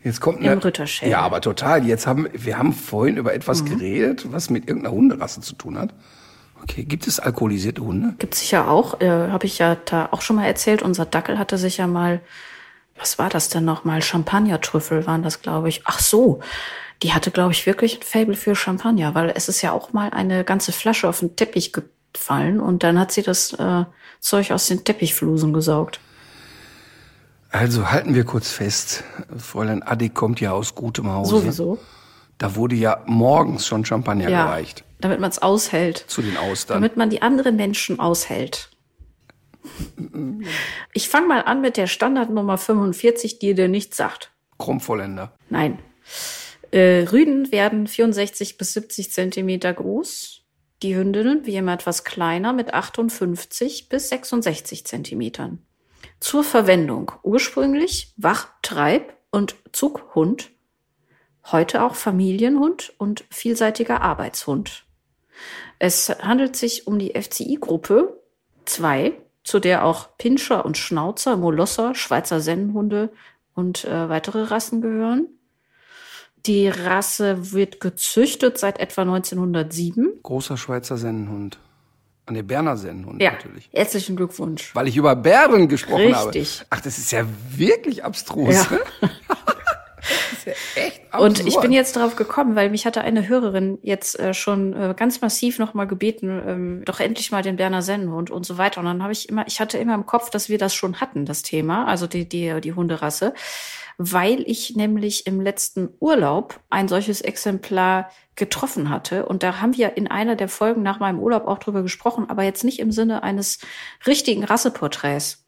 S3: Jetzt kommt
S2: Im
S3: eine,
S2: Ritterschädel.
S3: Ja, aber total. Jetzt haben wir haben vorhin über etwas geredet, was mit irgendeiner Hunderasse zu tun hat. Okay, gibt es alkoholisierte Hunde?
S2: Gibt sicher auch, äh, habe ich ja da auch schon mal erzählt, unser Dackel hatte sich ja mal, was war das denn nochmal? Champagnertrüffel waren das, glaube ich. Ach so, die hatte, glaube ich, wirklich ein Faible für Champagner, weil es ist ja auch mal eine ganze Flasche auf den Teppich gefallen und dann hat sie das äh, Zeug aus den Teppichflusen gesaugt.
S3: Also halten wir kurz fest, Fräulein Addig kommt ja aus gutem Hause.
S2: Sowieso.
S3: Da wurde ja morgens schon Champagner
S2: Ja,
S3: gereicht
S2: damit man es aushält.
S3: zu den Austern.
S2: damit man die anderen Menschen aushält. Ich fange mal an mit der Standardnummer 45, die dir nichts sagt.
S3: Krummvolländer.
S2: Nein. Äh, Rüden werden 64 bis 70 Zentimeter groß. Die Hündinnen wie immer etwas kleiner mit 58 bis 66 Zentimetern. Zur Verwendung ursprünglich Wach-, Treib- und Zughund, heute auch Familienhund und vielseitiger Arbeitshund. Es handelt sich um die FCI-Gruppe 2, zu der auch Pinscher und Schnauzer, Molosser, Schweizer Sennenhunde und äh, weitere Rassen gehören. Die Rasse wird gezüchtet seit etwa 1907.
S3: Großer Schweizer Sennenhund. An der Berner Sennenhund
S2: Ja,
S3: natürlich.
S2: herzlichen Glückwunsch.
S3: Weil ich über Bären gesprochen
S2: Richtig.
S3: habe. Ach, das ist ja wirklich abstrus.
S2: Ja.
S3: ne? ist ja echt absurd.
S2: Und ich bin jetzt darauf gekommen, weil mich hatte eine Hörerin jetzt äh, schon äh, ganz massiv nochmal gebeten, ähm, doch endlich mal den Berner Sennenhund und so weiter. Und dann habe ich immer, ich hatte immer im Kopf, dass wir das schon hatten, das Thema, also die, die, die Hunderasse, weil ich nämlich im letzten Urlaub ein solches Exemplar getroffen hatte. Und da haben wir in einer der Folgen nach meinem Urlaub auch drüber gesprochen, aber jetzt nicht im Sinne eines richtigen Rasseporträts.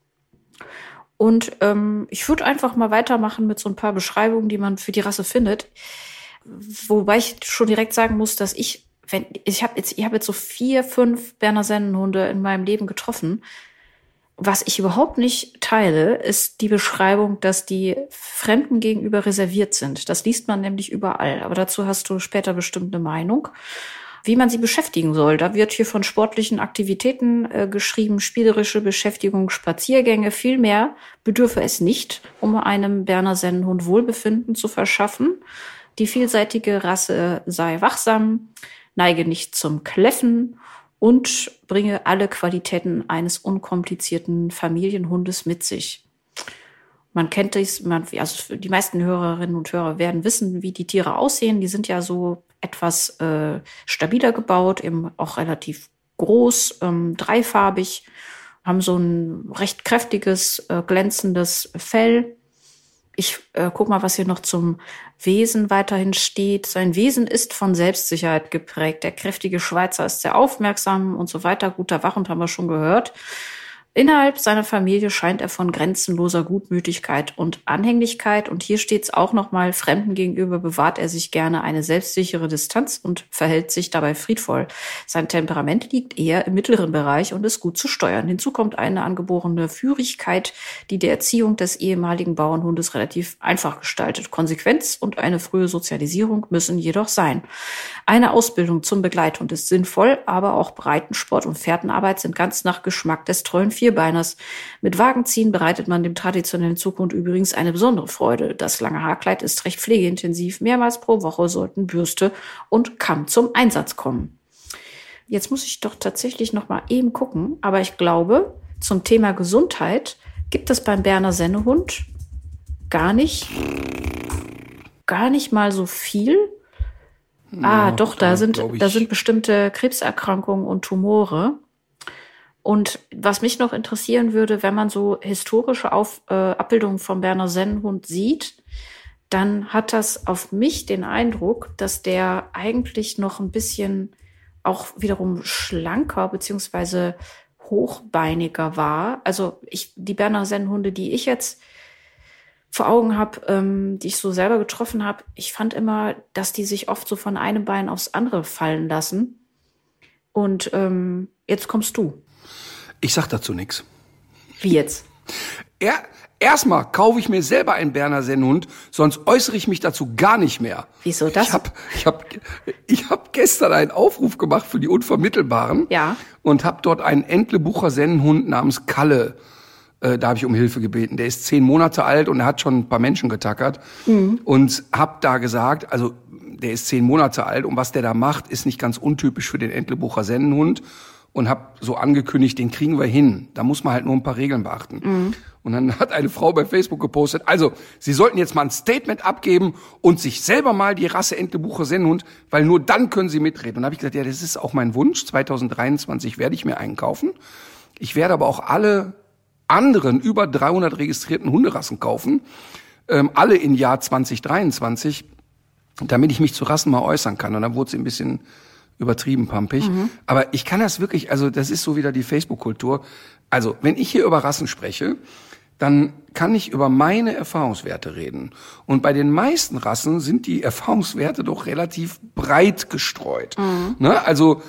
S2: Und ähm, ich würde einfach mal weitermachen mit so ein paar Beschreibungen, die man für die Rasse findet. Wobei ich schon direkt sagen muss, dass ich, wenn ich habe jetzt, ich habe jetzt so vier, fünf Berner Sennenhunde in meinem Leben getroffen. Was ich überhaupt nicht teile, ist die Beschreibung, dass die Fremden gegenüber reserviert sind. Das liest man nämlich überall. Aber dazu hast du später bestimmt eine Meinung. Wie man sie beschäftigen soll. Da wird hier von sportlichen Aktivitäten äh, geschrieben, spielerische Beschäftigung, Spaziergänge. Viel mehr bedürfe es nicht, um einem Berner Sennenhund Wohlbefinden zu verschaffen. Die vielseitige Rasse sei wachsam, neige nicht zum Kläffen und bringe alle Qualitäten eines unkomplizierten Familienhundes mit sich. Man kennt dies, man, also die meisten Hörerinnen und Hörer werden wissen, wie die Tiere aussehen. Die sind ja so etwas äh, stabiler gebaut, eben auch relativ groß, ähm, dreifarbig, haben so ein recht kräftiges, äh, glänzendes Fell. Ich äh, guck mal, was hier noch zum Wesen weiterhin steht. Sein Wesen ist von Selbstsicherheit geprägt. Der kräftige Schweizer ist sehr aufmerksam und so weiter. Guter Wachhund haben wir schon gehört. Innerhalb seiner Familie scheint er von grenzenloser Gutmütigkeit und Anhänglichkeit. Und hier steht es auch nochmal, Fremden gegenüber bewahrt er sich gerne eine selbstsichere Distanz und verhält sich dabei friedvoll. Sein Temperament liegt eher im mittleren Bereich und ist gut zu steuern. Hinzu kommt eine angeborene Führigkeit, die der Erziehung des ehemaligen Bauernhundes relativ einfach gestaltet. Konsequenz und eine frühe Sozialisierung müssen jedoch sein. Eine Ausbildung zum Begleithund ist sinnvoll, aber auch Breitensport und Fährtenarbeit sind ganz nach Geschmack des treuen Vierbeiners. Mit Wagenziehen bereitet man dem traditionellen Zughund übrigens eine besondere Freude. Das lange Haarkleid ist recht pflegeintensiv. Mehrmals pro Woche sollten Bürste und Kamm zum Einsatz kommen. Jetzt muss ich doch tatsächlich noch mal eben gucken, aber ich glaube, zum Thema Gesundheit gibt es beim Berner Sennehund gar nicht, gar nicht mal so viel. ah, doch, da sind, da sind bestimmte Krebserkrankungen und Tumore. Und was mich noch interessieren würde, wenn man so historische Auf, äh, Abbildungen vom Berner Sennenhund sieht, dann hat das auf mich den Eindruck, dass der eigentlich noch ein bisschen auch wiederum schlanker beziehungsweise hochbeiniger war. Also ich, die Berner Sennenhunde, die ich jetzt vor Augen habe, ähm, die ich so selber getroffen habe, ich fand immer, dass die sich oft so von einem Bein aufs andere fallen lassen. Und ähm, jetzt kommst du.
S3: Ich sag dazu nichts.
S2: Wie jetzt?
S3: Er, erstmal kaufe ich mir selber einen Berner Sennhund, sonst äußere ich mich dazu gar nicht mehr.
S2: Wieso das?
S3: Ich habe ich hab, ich hab gestern einen Aufruf gemacht für die Unvermittelbaren.
S2: Ja.
S3: Und habe dort einen Entlebucher Sennenhund namens Kalle. Äh, da habe ich um Hilfe gebeten. Der ist zehn Monate alt und er hat schon ein paar Menschen getackert. Mhm. Und habe da gesagt, also der ist zehn Monate alt und was der da macht, ist nicht ganz untypisch für den Entlebucher Sennenhund und habe so angekündigt, den kriegen wir hin. Da muss man halt nur ein paar Regeln beachten. Mhm. Und dann hat eine Frau bei Facebook gepostet, also Sie sollten jetzt mal ein Statement abgeben und sich selber mal die Rasse Entlebucher Sennhund, weil nur dann können Sie mitreden. Und dann habe ich gesagt, ja, das ist auch mein Wunsch. 2023 werde ich mir einen kaufen. Ich werde aber auch alle anderen über 300 registrierten Hunderassen kaufen, ähm, alle im Jahr 2023, damit ich mich zu Rassen mal äußern kann. Und dann wurde sie ein bisschen übertrieben pampig. Mhm. Aber ich kann das wirklich, also das ist so wieder die Facebook-Kultur. Also, wenn ich hier über Rassen spreche, dann kann ich über meine Erfahrungswerte reden. Und bei den meisten Rassen sind die Erfahrungswerte doch relativ breit gestreut. Mhm. Ne? Also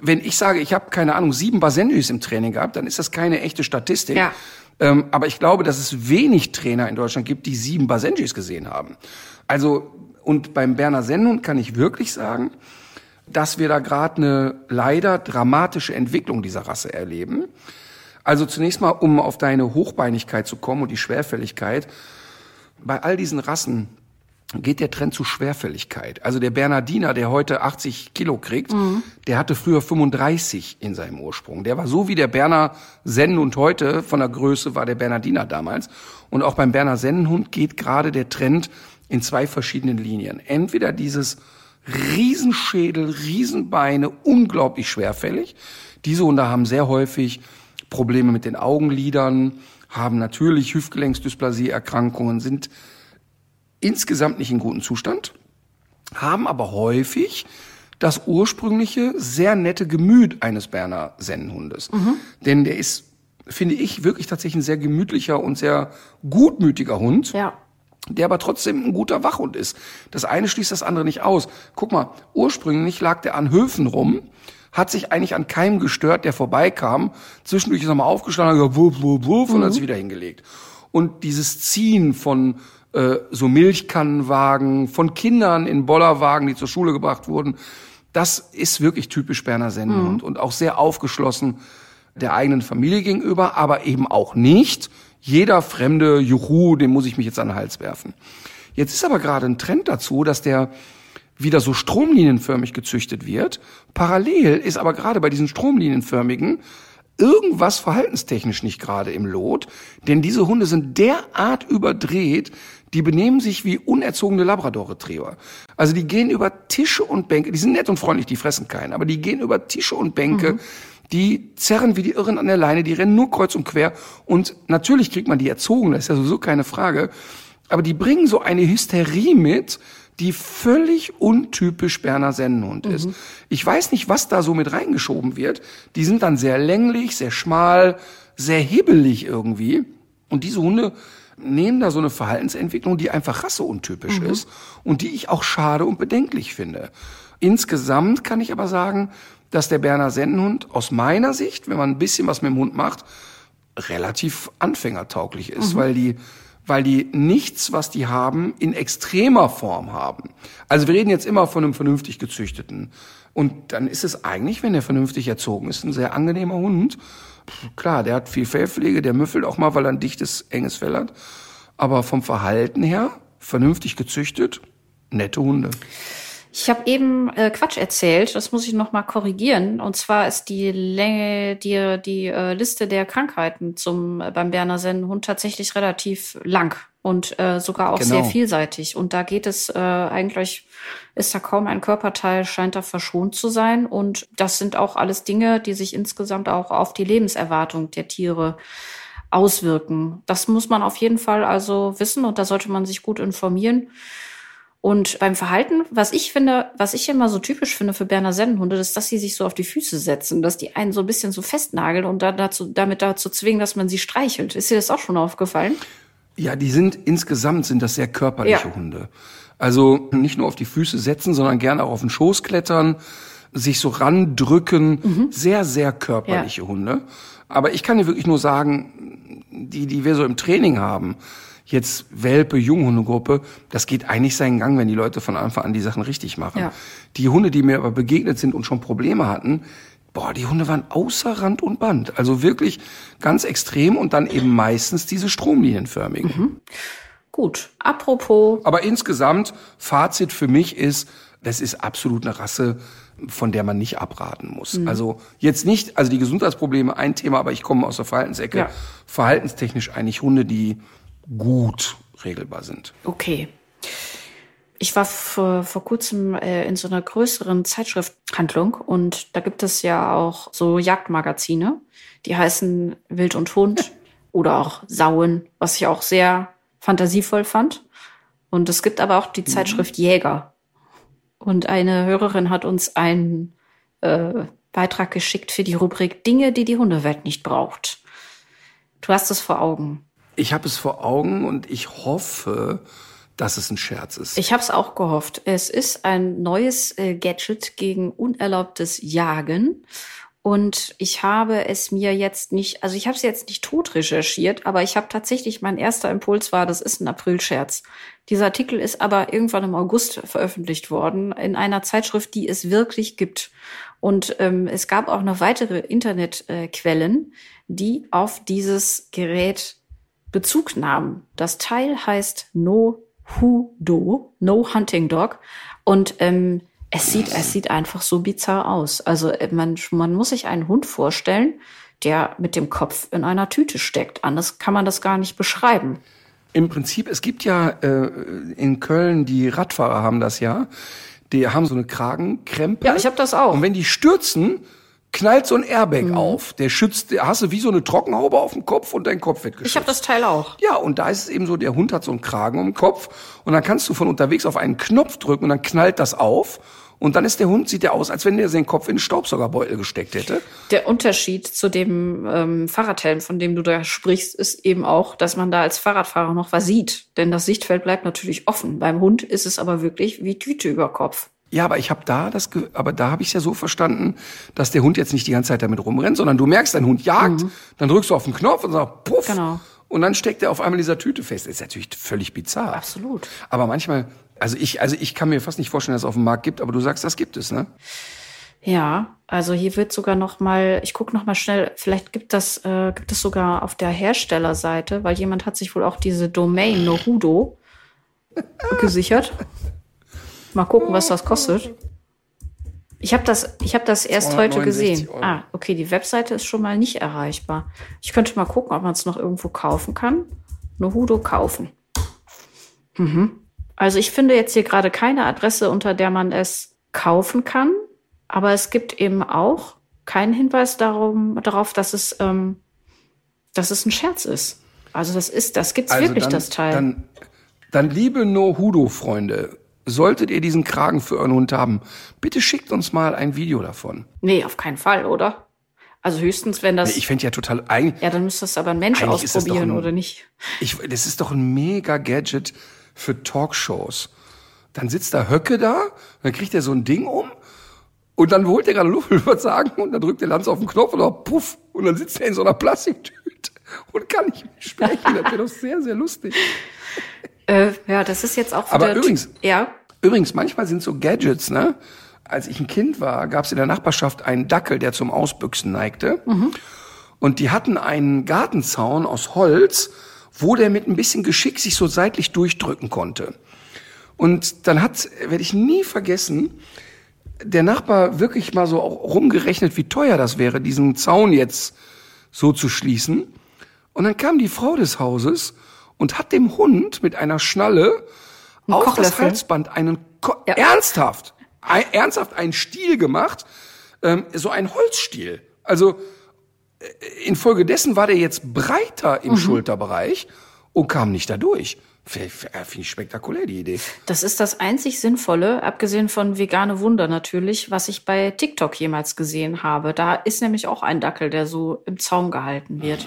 S3: wenn ich sage, ich habe keine Ahnung sieben Basenjus im Training gehabt, dann ist das keine echte Statistik. Ja. Ähm, aber ich glaube, dass es wenig Trainer in Deutschland gibt, die sieben Basenjis gesehen haben. Also und beim Berner Sennhund kann ich wirklich sagen, dass wir da gerade eine leider dramatische Entwicklung dieser Rasse erleben. Also zunächst mal, um auf deine Hochbeinigkeit zu kommen und die Schwerfälligkeit. Bei all diesen Rassen geht der Trend zu Schwerfälligkeit. Also der Bernardiner, der heute 80 Kilo kriegt, mhm. der hatte früher 35 in seinem Ursprung. Der war so wie der Berner Sennenhund heute, von der Größe war der Bernardiner damals. Und auch beim Berner Sennenhund geht gerade der Trend in zwei verschiedenen Linien. Entweder dieses Riesenschädel, Riesenbeine, unglaublich schwerfällig. Diese Hunde haben sehr häufig Probleme mit den Augenlidern, haben natürlich Hüftgelenksdysplasie-Erkrankungen, sind insgesamt nicht in gutem Zustand, haben aber häufig das ursprüngliche, sehr nette Gemüt eines Berner Sennenhundes. Mhm. Denn der ist, finde ich, wirklich tatsächlich ein sehr gemütlicher und sehr gutmütiger Hund.
S2: Ja
S3: der aber trotzdem ein guter Wachhund ist. Das eine schließt das andere nicht aus. Guck mal, ursprünglich lag der an Höfen rum, hat sich eigentlich an keinem gestört, der vorbeikam. Zwischendurch ist er mal aufgestanden, hat wuff, wuff, wuff, mhm. und hat sich wieder hingelegt. Und dieses Ziehen von äh, so Milchkannenwagen, von Kindern in Bollerwagen, die zur Schule gebracht wurden, das ist wirklich typisch Berner Sennenhund mhm. und auch sehr aufgeschlossen der eigenen Familie gegenüber, aber eben auch nicht jeder fremde Juhu, dem muss ich mich jetzt an den Hals werfen. Jetzt ist aber gerade ein Trend dazu, dass der wieder so stromlinienförmig gezüchtet wird. Parallel ist aber gerade bei diesen stromlinienförmigen irgendwas verhaltenstechnisch nicht gerade im Lot, denn diese Hunde sind derart überdreht, die benehmen sich wie unerzogene Labrador-Retriever. Also die gehen über Tische und Bänke, die sind nett und freundlich, die fressen keinen, aber die gehen über Tische und Bänke, mhm die zerren wie die Irren an der Leine, die rennen nur kreuz und quer. Und natürlich kriegt man die erzogen, das ist ja sowieso keine Frage. Aber die bringen so eine Hysterie mit, die völlig untypisch Berner Sennenhund ist. Mhm. Ich weiß nicht, was da so mit reingeschoben wird. Die sind dann sehr länglich, sehr schmal, sehr hibbelig irgendwie. Und diese Hunde nehmen da so eine Verhaltensentwicklung, die einfach rasseuntypisch mhm. ist und die ich auch schade und bedenklich finde. Insgesamt kann ich aber sagen, dass der Berner Sennenhund aus meiner Sicht, wenn man ein bisschen was mit dem Hund macht, relativ anfängertauglich ist, mhm. weil die weil die nichts, was die haben, in extremer Form haben. Also wir reden jetzt immer von einem vernünftig gezüchteten. Und dann ist es eigentlich, wenn der vernünftig erzogen ist, ein sehr angenehmer Hund. Klar, der hat viel Fellpflege, der müffelt auch mal, weil er ein dichtes, enges Fell hat. Aber vom Verhalten her, vernünftig gezüchtet, nette Hunde.
S2: Ich habe eben äh, Quatsch erzählt, das muss ich noch mal korrigieren. Und zwar ist die Länge, die, die äh, Liste der Krankheiten zum äh, beim Berner Sennenhund tatsächlich relativ lang und äh, sogar auch
S3: Genau.
S2: sehr vielseitig. Und da geht es äh, eigentlich, ist da kaum ein Körperteil, scheint da verschont zu sein. Und das sind auch alles Dinge, die sich insgesamt auch auf die Lebenserwartung der Tiere auswirken. Das muss man auf jeden Fall also wissen und da sollte man sich gut informieren. Und beim Verhalten, was ich finde, was ich immer so typisch finde für Berner Sennenhunde, ist, dass sie sich so auf die Füße setzen, dass die einen so ein bisschen so festnageln und dann dazu, damit dazu zwingen, dass man sie streichelt. Ist dir das auch schon aufgefallen?
S3: Ja, die sind insgesamt sind das sehr körperliche
S2: Ja.
S3: Hunde. Also nicht nur auf die Füße setzen, sondern gerne auch auf den Schoß klettern, sich so randrücken. Sehr, sehr körperliche Hunde. Aber ich kann dir wirklich nur sagen, die, die wir so im Training haben, jetzt Welpe, Junghundegruppe, das geht eigentlich seinen Gang, wenn die Leute von Anfang an die Sachen richtig machen.
S2: Ja.
S3: Die Hunde, die mir aber begegnet sind und schon Probleme hatten, boah, die Hunde waren außer Rand und Band. Also wirklich ganz extrem und dann eben meistens diese stromlinienförmigen.
S2: Gut. Apropos,
S3: Aber insgesamt, Fazit für mich ist, das ist absolut eine Rasse, von der man nicht abraten muss. Also jetzt nicht, also die Gesundheitsprobleme ein Thema, aber ich komme aus der Verhaltensecke.
S2: Ja.
S3: Verhaltenstechnisch eigentlich Hunde, die gut regelbar sind.
S2: okay. Ich war vor, vor kurzem äh, in so einer größeren Zeitschrifthandlung und da gibt es ja auch so Jagdmagazine, die heißen Wild und Hund oder auch Sauen, was ich auch sehr fantasievoll fand. Und es gibt aber auch die Zeitschrift Jäger. Und eine Hörerin hat uns einen äh, Beitrag geschickt für die Rubrik Dinge, die die Hundewelt nicht braucht. Du hast es vor Augen.
S3: Ich habe es vor Augen und ich hoffe, dass es ein Scherz ist.
S2: Ich habe es auch gehofft. Es ist ein neues äh, Gadget gegen unerlaubtes Jagen. Und ich habe es mir jetzt nicht, also ich habe es jetzt nicht tot recherchiert, aber ich habe tatsächlich, mein erster Impuls war, das ist ein Aprilscherz. Dieser Artikel ist aber irgendwann im August veröffentlicht worden in einer Zeitschrift, die es wirklich gibt. Und ähm, es gab auch noch weitere Internetquellen, äh, die auf dieses Gerät Bezug nahmen. Das Teil heißt No Hudo, No Hunting Dog. Und ähm, es sieht, es sieht einfach so bizarr aus. Also äh, man, man muss sich einen Hund vorstellen, der mit dem Kopf in einer Tüte steckt. Anders kann man das gar nicht beschreiben.
S3: Im Prinzip, es gibt ja äh, in Köln, die Radfahrer haben das ja, die haben so eine Kragenkrempe.
S2: Ja, ich habe das auch.
S3: Und wenn die stürzen, knallt so ein Airbag auf. Der schützt, der hast du wie so eine Trockenhaube auf dem Kopf und dein Kopf wird geschützt.
S2: Ich habe das Teil auch.
S3: Ja, und da ist es eben so, der Hund hat so einen Kragen um den Kopf und dann kannst du von unterwegs auf einen Knopf drücken und dann knallt das auf und dann ist der Hund, sieht der aus, als wenn der seinen Kopf in den Staubsaugerbeutel gesteckt hätte.
S2: Der Unterschied zu dem ähm, Fahrradhelm, von dem du da sprichst, ist eben auch, dass man da als Fahrradfahrer noch was sieht. Denn das Sichtfeld bleibt natürlich offen. Beim Hund ist es aber wirklich wie Tüte über Kopf.
S3: Ja, aber ich habe da das, aber da habe ich ja so verstanden, dass der Hund jetzt nicht die ganze Zeit damit rumrennt, sondern du merkst, dein Hund jagt, dann drückst du auf den Knopf und sagst puff,
S2: Genau.
S3: und dann steckt er auf einmal in dieser Tüte fest. Das ist natürlich völlig bizarr.
S2: Absolut.
S3: Aber manchmal, also ich, also ich kann mir fast nicht vorstellen, dass es auf dem Markt gibt, aber du sagst, das gibt es, ne?
S2: Ja, also hier wird sogar noch mal, ich gucke noch mal schnell, vielleicht gibt das, äh, gibt es sogar auf der Herstellerseite, weil jemand hat sich wohl auch diese Domain Nohudo gesichert. Mal gucken, was das kostet. Ich habe das, ich habe das erst heute
S3: 269
S2: gesehen.
S3: Euro.
S2: Ah, okay, die Webseite ist schon mal nicht erreichbar. Ich könnte mal gucken, ob man es noch irgendwo kaufen kann. Nohudo kaufen. Mhm. Also ich finde jetzt hier gerade keine Adresse, unter der man es kaufen kann. Aber es gibt eben auch keinen Hinweis darum, darauf, dass es, ähm, dass es ein Scherz ist. Also das ist, das gibt's wirklich,
S3: dann,
S2: das Teil.
S3: Dann, dann liebe No-Hudo-Freunde, solltet ihr diesen Kragen für euren Hund haben, bitte schickt uns mal ein Video davon.
S2: nee, auf keinen Fall, oder? Also höchstens, wenn das.
S3: Ich fände ja total, eigentlich,
S2: ja, dann müsste das aber ein Mensch ausprobieren,
S3: ein-
S2: oder nicht?
S3: ich, das ist doch ein mega Gadget für Talkshows. Dann sitzt da Höcke da, dann kriegt er so ein Ding um und dann holt er gerade Luft, will ich was sagen, und dann drückt der Lanz auf den Knopf und dann puff, und dann sitzt er in so einer Plastiktüte und kann nicht mehr sprechen. Das wäre doch sehr, sehr lustig.
S2: Äh, ja, das ist jetzt auch
S3: Aber übrigens-
S2: Ja.
S3: Übrigens, manchmal sind so Gadgets, ne? Als ich ein Kind war, gab es in der Nachbarschaft einen Dackel, der zum Ausbüchsen neigte. Und die hatten einen Gartenzaun aus Holz, wo der mit ein bisschen Geschick sich so seitlich durchdrücken konnte. Und dann hat, werde ich nie vergessen, der Nachbar wirklich mal so auch rumgerechnet, wie teuer das wäre, diesen Zaun jetzt so zu schließen. Und dann kam die Frau des Hauses und hat dem Hund mit einer Schnalle
S2: Ein
S3: auf das. Halsband einen Ko
S2: Ja.
S3: ernsthaft ein, ernsthaft einen Stiel gemacht, ähm, so ein Holzstiel. Also äh, infolgedessen war der jetzt breiter
S2: Mhm.
S3: im Schulterbereich und kam nicht da durch. Finde find ich spektakulär, die Idee.
S2: Das ist das einzig Sinnvolle, abgesehen von vegane Wunder natürlich, was ich bei TikTok jemals gesehen habe. Da ist nämlich auch ein Dackel, der so im Zaum gehalten wird.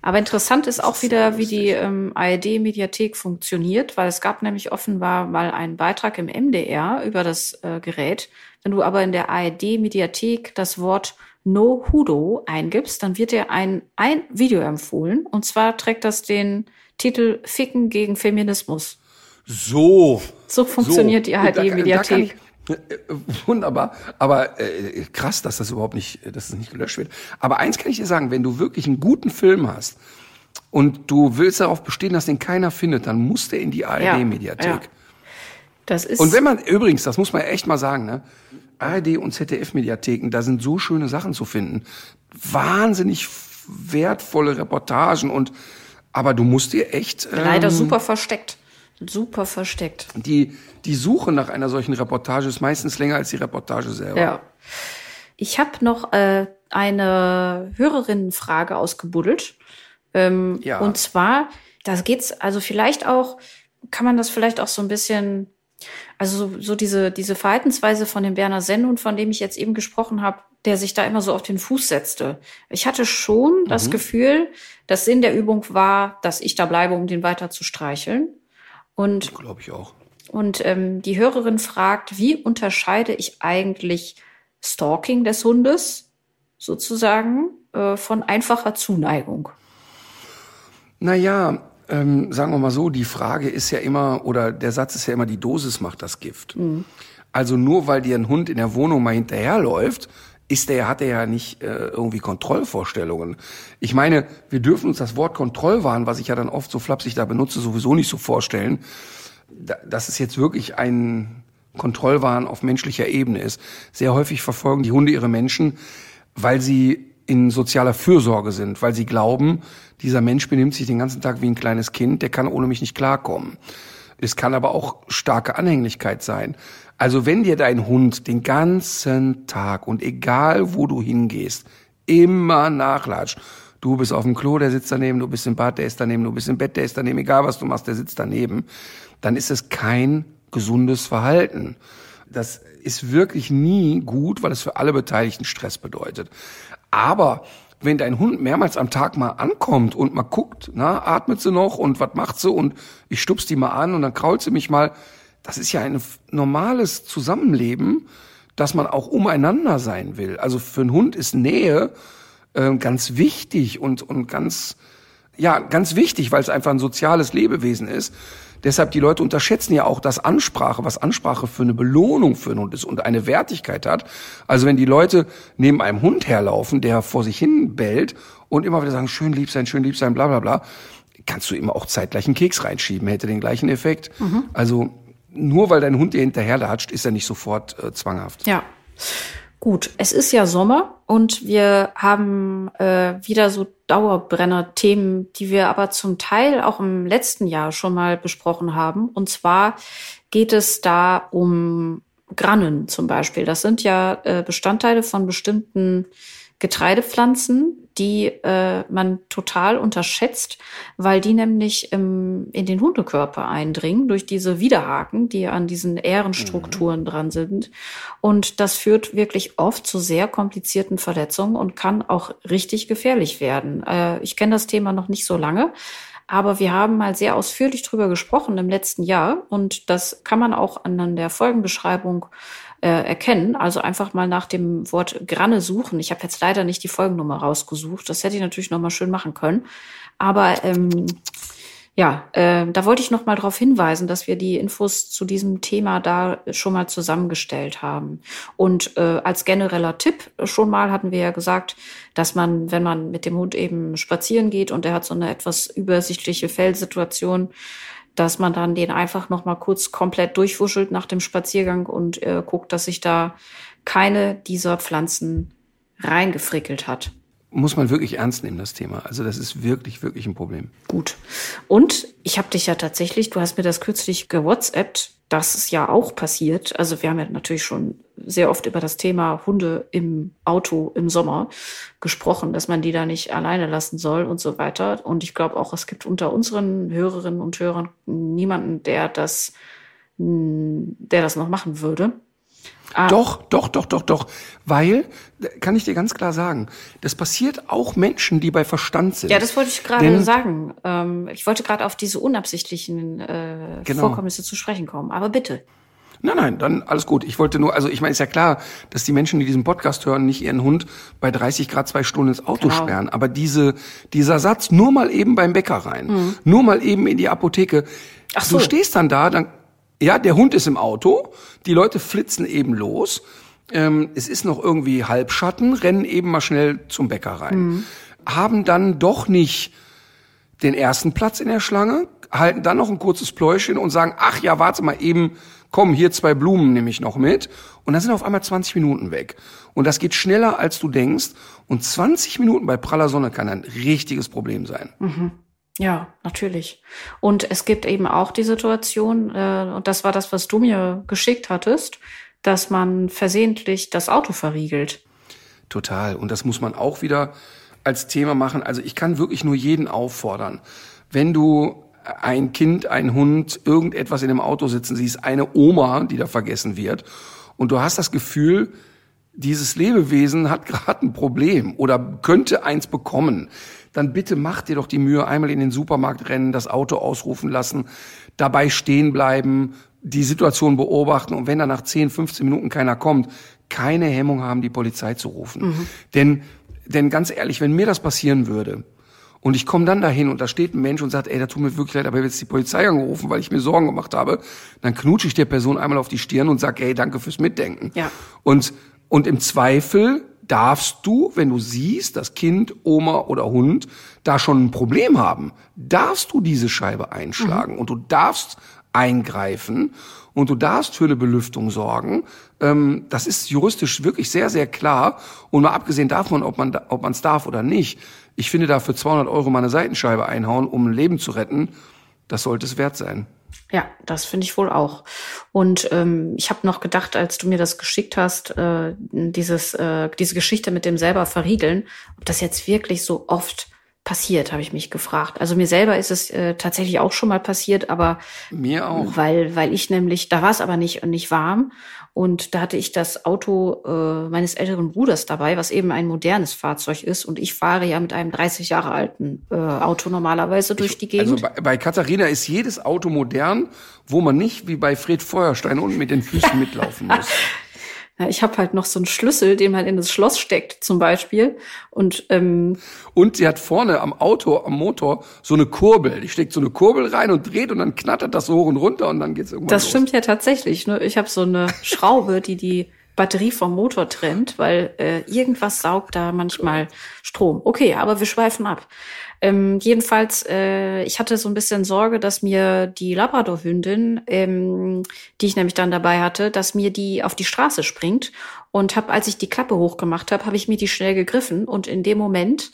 S2: Aber interessant ist auch wieder, wie die ähm, ARD-Mediathek funktioniert, weil es gab nämlich offenbar mal einen Beitrag im MDR über das äh, Gerät. Wenn du aber in der ARD-Mediathek das Wort No Hudo eingibst, dann wird dir ein, ein Video empfohlen. Und zwar trägt das den Titel Ficken gegen Feminismus.
S3: So.
S2: So funktioniert die
S3: da kann
S2: ARD-Mediathek.
S3: ich- äh, Wunderbar, aber äh, krass, dass das überhaupt nicht, dass es nicht gelöscht wird. Aber eins kann ich dir sagen, wenn du wirklich einen guten Film hast und du willst darauf bestehen, dass den keiner findet, dann muss der in die ARD-Mediathek.
S2: ja. Das ist
S3: Und wenn man, übrigens, das muss man echt mal sagen, ne? ARD und ZDF-Mediatheken, da sind so schöne Sachen zu finden. Wahnsinnig wertvolle Reportagen und, aber du musst dir echt, ähm,
S2: leider super versteckt. Super versteckt.
S3: die, die Suche nach einer solchen Reportage ist meistens länger als die Reportage selber.
S2: Ja. Ich habe noch äh, eine Hörerinnenfrage ausgebuddelt. Ähm,
S3: Ja.
S2: Und zwar, da geht's also vielleicht auch, kann man das vielleicht auch so ein bisschen, also so, so diese, diese Verhaltensweise von dem Berner Sennhund, von dem ich jetzt eben gesprochen habe, der sich da immer so auf den Fuß setzte. Ich hatte schon
S3: Mhm.
S2: das Gefühl, dass Sinn der Übung war, dass ich da bleibe, um den weiter zu streicheln. Und
S3: Glaube ich auch.
S2: und ähm, die Hörerin fragt, wie unterscheide ich eigentlich Stalking des Hundes sozusagen äh, von einfacher Zuneigung?
S3: Naja, ähm, sagen wir mal so, die Frage ist ja immer, oder der Satz ist ja immer, die Dosis macht das Gift. Also nur weil dir ein Hund in der Wohnung mal hinterherläuft, ist der, hat er ja nicht äh, irgendwie Kontrollvorstellungen. Ich meine, wir dürfen uns das Wort Kontrollwahn, was ich ja dann oft so flapsig da benutze, sowieso nicht so vorstellen, da- dass es jetzt wirklich ein Kontrollwahn auf menschlicher Ebene ist. Sehr häufig verfolgen die Hunde ihre Menschen, weil sie in sozialer Fürsorge sind, weil sie glauben, dieser Mensch benimmt sich den ganzen Tag wie ein kleines Kind, der kann ohne mich nicht klarkommen. Es kann aber auch starke Anhänglichkeit sein. Also wenn dir dein Hund den ganzen Tag und egal wo du hingehst, immer nachlatscht, du bist auf dem Klo, der sitzt daneben, du bist im Bad, der ist daneben, du bist im Bett, der ist daneben, egal was du machst, der sitzt daneben, dann ist es kein gesundes Verhalten. Das ist wirklich nie gut, weil es für alle Beteiligten Stress bedeutet. Aber wenn dein Hund mehrmals am Tag mal ankommt und mal guckt, na, atmet sie noch und was macht sie und ich stups die mal an und dann krault sie mich mal, das ist ja ein normales Zusammenleben, dass man auch umeinander sein will. Also für einen Hund ist Nähe äh, ganz wichtig und, und ganz, ja, ganz wichtig, weil es einfach ein soziales Lebewesen ist. Deshalb die Leute unterschätzen ja auch, dass Ansprache, was Ansprache für eine Belohnung für einen Hund ist und eine Wertigkeit hat. Also wenn die Leute neben einem Hund herlaufen, der vor sich hin bellt und immer wieder sagen, schön lieb sein, schön lieb sein, bla bla bla, kannst du ihm auch zeitgleich einen Keks reinschieben, hätte den gleichen Effekt. Also nur weil dein Hund dir hinterherlatscht, ist er nicht sofort äh, zwanghaft.
S2: Ja. Gut, es ist ja Sommer und wir haben äh, wieder so Dauerbrenner-Themen, die wir aber zum Teil auch im letzten Jahr schon mal besprochen haben. Und zwar geht es da um Grannen zum Beispiel. Das sind ja äh, Bestandteile von bestimmten Getreidepflanzen, die äh, man total unterschätzt, weil die nämlich im, in den Hundekörper eindringen durch diese Widerhaken, die an diesen Ährenstrukturen dran sind. Und das führt wirklich oft zu sehr komplizierten Verletzungen und kann auch richtig gefährlich werden. Äh, ich kenne das Thema noch nicht so lange. Aber wir haben mal sehr ausführlich drüber gesprochen im letzten Jahr und das kann man auch an der Folgenbeschreibung äh, erkennen. Also einfach mal nach dem Wort Granne suchen. Ich habe jetzt leider nicht die Folgennummer rausgesucht. Das hätte ich natürlich noch mal schön machen können. Aber ähm, ja, äh, da wollte ich noch mal darauf hinweisen, dass wir die Infos zu diesem Thema da schon mal zusammengestellt haben. Und äh, als genereller Tipp schon mal hatten wir ja gesagt, dass man, wenn man mit dem Hund eben spazieren geht und er hat so eine etwas übersichtliche Fellsituation, dass man dann den einfach noch mal kurz komplett durchwuschelt nach dem Spaziergang und äh, guckt, dass sich da keine dieser Pflanzen reingefrickelt hat.
S3: Muss man wirklich ernst nehmen, das Thema. Also das ist wirklich, wirklich ein Problem.
S2: Gut. Und ich habe dich ja tatsächlich, du hast mir das kürzlich gewhatsappt, das ist ja auch passiert. Also wir haben ja natürlich schon sehr oft über das Thema Hunde im Auto im Sommer gesprochen, dass man die da nicht alleine lassen soll und so weiter. Und ich glaube auch, es gibt unter unseren Hörerinnen und Hörern niemanden, der das, der das noch machen würde.
S3: Ah. Doch, doch, doch, doch, doch. Weil, kann ich dir ganz klar sagen, das passiert auch Menschen, die bei Verstand sind.
S2: Ja, das wollte ich gerade sagen. Ähm, ich wollte gerade auf diese unabsichtlichen äh, genau. Vorkommnisse zu sprechen kommen. Aber bitte.
S3: Nein, nein, dann alles gut. Ich wollte nur, also ich meine, ist ja klar, dass die Menschen, die diesen Podcast hören, nicht ihren Hund bei 30 Grad zwei Stunden ins Auto genau. sperren. Aber diese, dieser Satz, nur mal eben beim Bäcker rein, mhm. nur mal eben in die Apotheke. Ach so. Du stehst dann da, dann ja, der Hund ist im Auto, die Leute flitzen eben los. Ähm, es ist noch irgendwie Halbschatten, rennen eben mal schnell zum Bäcker rein. Mhm. Haben dann doch nicht den ersten Platz in der Schlange, halten dann noch ein kurzes Pläuschen und sagen, ach ja, warte mal eben, komm, hier zwei Blumen nehme ich noch mit. Und dann sind auf einmal 20 Minuten weg. Und das geht schneller, als du denkst. Und 20 Minuten bei praller Sonne kann ein richtiges Problem sein.
S2: Mhm. Ja, natürlich. Und es gibt eben auch die Situation, äh, und das war das, was du mir geschickt hattest, dass man versehentlich das Auto verriegelt.
S3: Total. Und das muss man auch wieder als Thema machen. Also ich kann wirklich nur jeden auffordern, wenn du ein Kind, ein Hund, irgendetwas in dem Auto sitzen siehst, eine Oma, die da vergessen wird, und du hast das Gefühl, dieses Lebewesen hat gerade ein Problem oder könnte eins bekommen, dann bitte mach dir doch die Mühe, einmal in den Supermarkt rennen, das Auto ausrufen lassen, dabei stehen bleiben, die Situation beobachten und wenn dann nach 10, 15 Minuten keiner kommt, keine Hemmung haben, die Polizei zu rufen. Mhm. Denn, denn ganz ehrlich, wenn mir das passieren würde, und ich komme dann dahin und da steht ein Mensch und sagt, ey, da tut mir wirklich leid, aber jetzt die Polizei angerufen, weil ich mir Sorgen gemacht habe, dann knutsche ich der Person einmal auf die Stirn und sage, ey, danke fürs Mitdenken.
S2: Ja.
S3: Und, und im Zweifel darfst du, wenn du siehst, dass Kind, Oma oder Hund da schon ein Problem haben, darfst du diese Scheibe einschlagen mhm. und du darfst eingreifen und du darfst für eine Belüftung sorgen. Ähm, das ist juristisch wirklich sehr, sehr klar. Und mal abgesehen davon, ob man ob man es darf oder nicht, ich finde da für 200 Euro mal eine Seitenscheibe einhauen, um ein Leben zu retten, das sollte es wert sein.
S2: Ja, das finde ich wohl auch. Und ähm, ich habe noch gedacht, als du mir das geschickt hast, äh, dieses, äh, diese Geschichte mit dem selber verriegeln, ob das jetzt wirklich so oft passiert, habe ich mich gefragt. Also mir selber ist es äh, tatsächlich auch schon mal passiert, aber
S3: mir auch,
S2: weil weil ich nämlich, da war es aber nicht nicht warm und da hatte ich das Auto äh, meines älteren Bruders dabei, was eben ein modernes Fahrzeug ist und ich fahre ja mit einem 30 Jahre alten äh, Auto normalerweise durch die Gegend.
S3: Also bei, bei Katharina ist jedes Auto modern, wo man nicht wie bei Fred Feuerstein unten mit den Füßen mitlaufen muss.
S2: Ja, ich habe halt noch so einen Schlüssel, den man in das Schloss steckt, zum Beispiel. Und ähm,
S3: und sie hat vorne am Auto, am Motor so eine Kurbel. Die steckt so eine Kurbel rein und dreht und dann knattert das so hoch und runter und dann geht's irgendwann
S2: Das
S3: los.
S2: stimmt ja tatsächlich. Ne? Ich habe so eine Schraube, die die Batterie vom Motor trennt, weil äh, irgendwas saugt da manchmal Strom. Okay, aber wir schweifen ab. Ähm, jedenfalls, äh, ich hatte so ein bisschen Sorge, dass mir die Labrador-Hündin, ähm, die ich nämlich dann dabei hatte, dass mir die auf die Straße springt. Und habe, als ich die Klappe hochgemacht habe, habe ich mir die schnell gegriffen und in dem Moment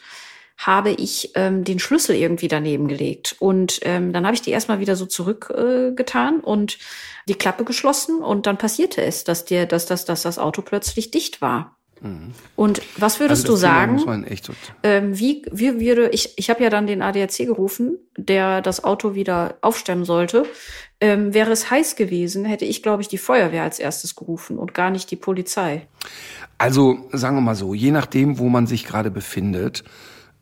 S2: habe ich ähm, den Schlüssel irgendwie daneben gelegt. Und ähm, dann habe ich die erstmal wieder so zurückgetan äh, und die Klappe geschlossen. Und dann passierte es, dass, der, dass, dass, dass das Auto plötzlich dicht war. Und was würdest also du sagen? Ähm, wie, wie würde ich? Ich habe ja dann den ADAC gerufen, der das Auto wieder aufstemmen sollte. Ähm, wäre es heiß gewesen, hätte ich, glaube ich, die Feuerwehr als erstes gerufen und gar nicht die Polizei.
S3: Also sagen wir mal so, je nachdem, wo man sich gerade befindet,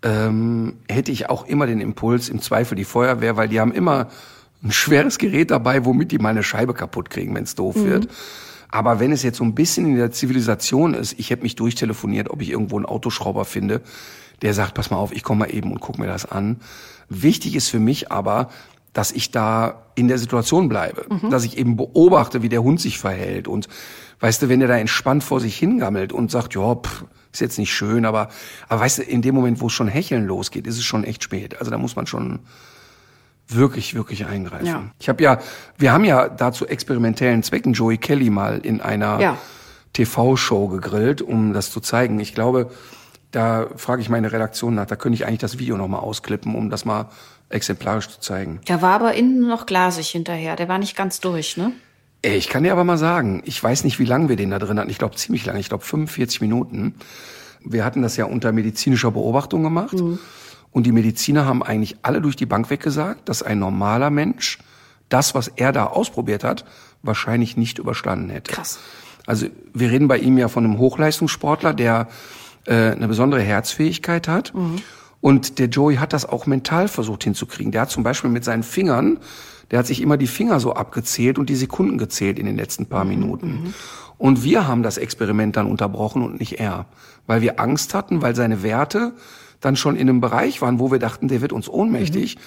S3: ähm, hätte ich auch immer den Impuls, im Zweifel die Feuerwehr, weil die haben immer ein schweres Gerät dabei, womit die mal eine Scheibe kaputt kriegen, wenn es doof mhm. wird. Aber wenn es jetzt so ein bisschen in der Zivilisation ist, ich hätte mich durchtelefoniert, ob ich irgendwo einen Autoschrauber finde, der sagt, pass mal auf, ich komme mal eben und guck mir das an. Wichtig ist für mich aber, dass ich da in der Situation bleibe, mhm. dass ich eben beobachte, wie der Hund sich verhält und weißt du, wenn der da entspannt vor sich hingammelt und sagt, ja, pff, ist jetzt nicht schön, aber aber weißt du, in dem Moment, wo es schon hecheln losgeht, ist es schon echt spät. Also da muss man schon wirklich, wirklich eingreifen. Ja. Ich habe ja, wir haben ja dazu experimentellen Zwecken Joey Kelly mal in einer ja. TV-Show gegrillt, um das zu zeigen. Ich glaube, Da frage ich meine Redaktion nach. Da könnte ich eigentlich das Video nochmal ausklippen, um das mal exemplarisch zu zeigen.
S2: Der war aber innen noch glasig hinterher. Der war nicht ganz durch, ne?
S3: Ey, Ich kann dir aber mal sagen, ich weiß nicht, wie lange wir den da drin hatten. Ich glaube ziemlich lange. Ich glaube 45 Minuten. Wir hatten das ja unter medizinischer Beobachtung gemacht. Und die Mediziner haben eigentlich alle durch die Bank weggesagt, dass ein normaler Mensch das, was er da ausprobiert hat, wahrscheinlich nicht überstanden hätte.
S2: Krass.
S3: Also wir reden bei ihm ja von einem Hochleistungssportler, der äh, eine besondere Herzfähigkeit hat. Und der Joey hat das auch mental versucht hinzukriegen. Der hat zum Beispiel mit seinen Fingern, der hat sich immer die Finger so abgezählt und die Sekunden gezählt in den letzten paar Minuten. Und wir haben das Experiment dann unterbrochen und nicht er. Weil wir Angst hatten, weil seine Werte dann schon in einem Bereich waren, wo wir dachten, der wird uns ohnmächtig.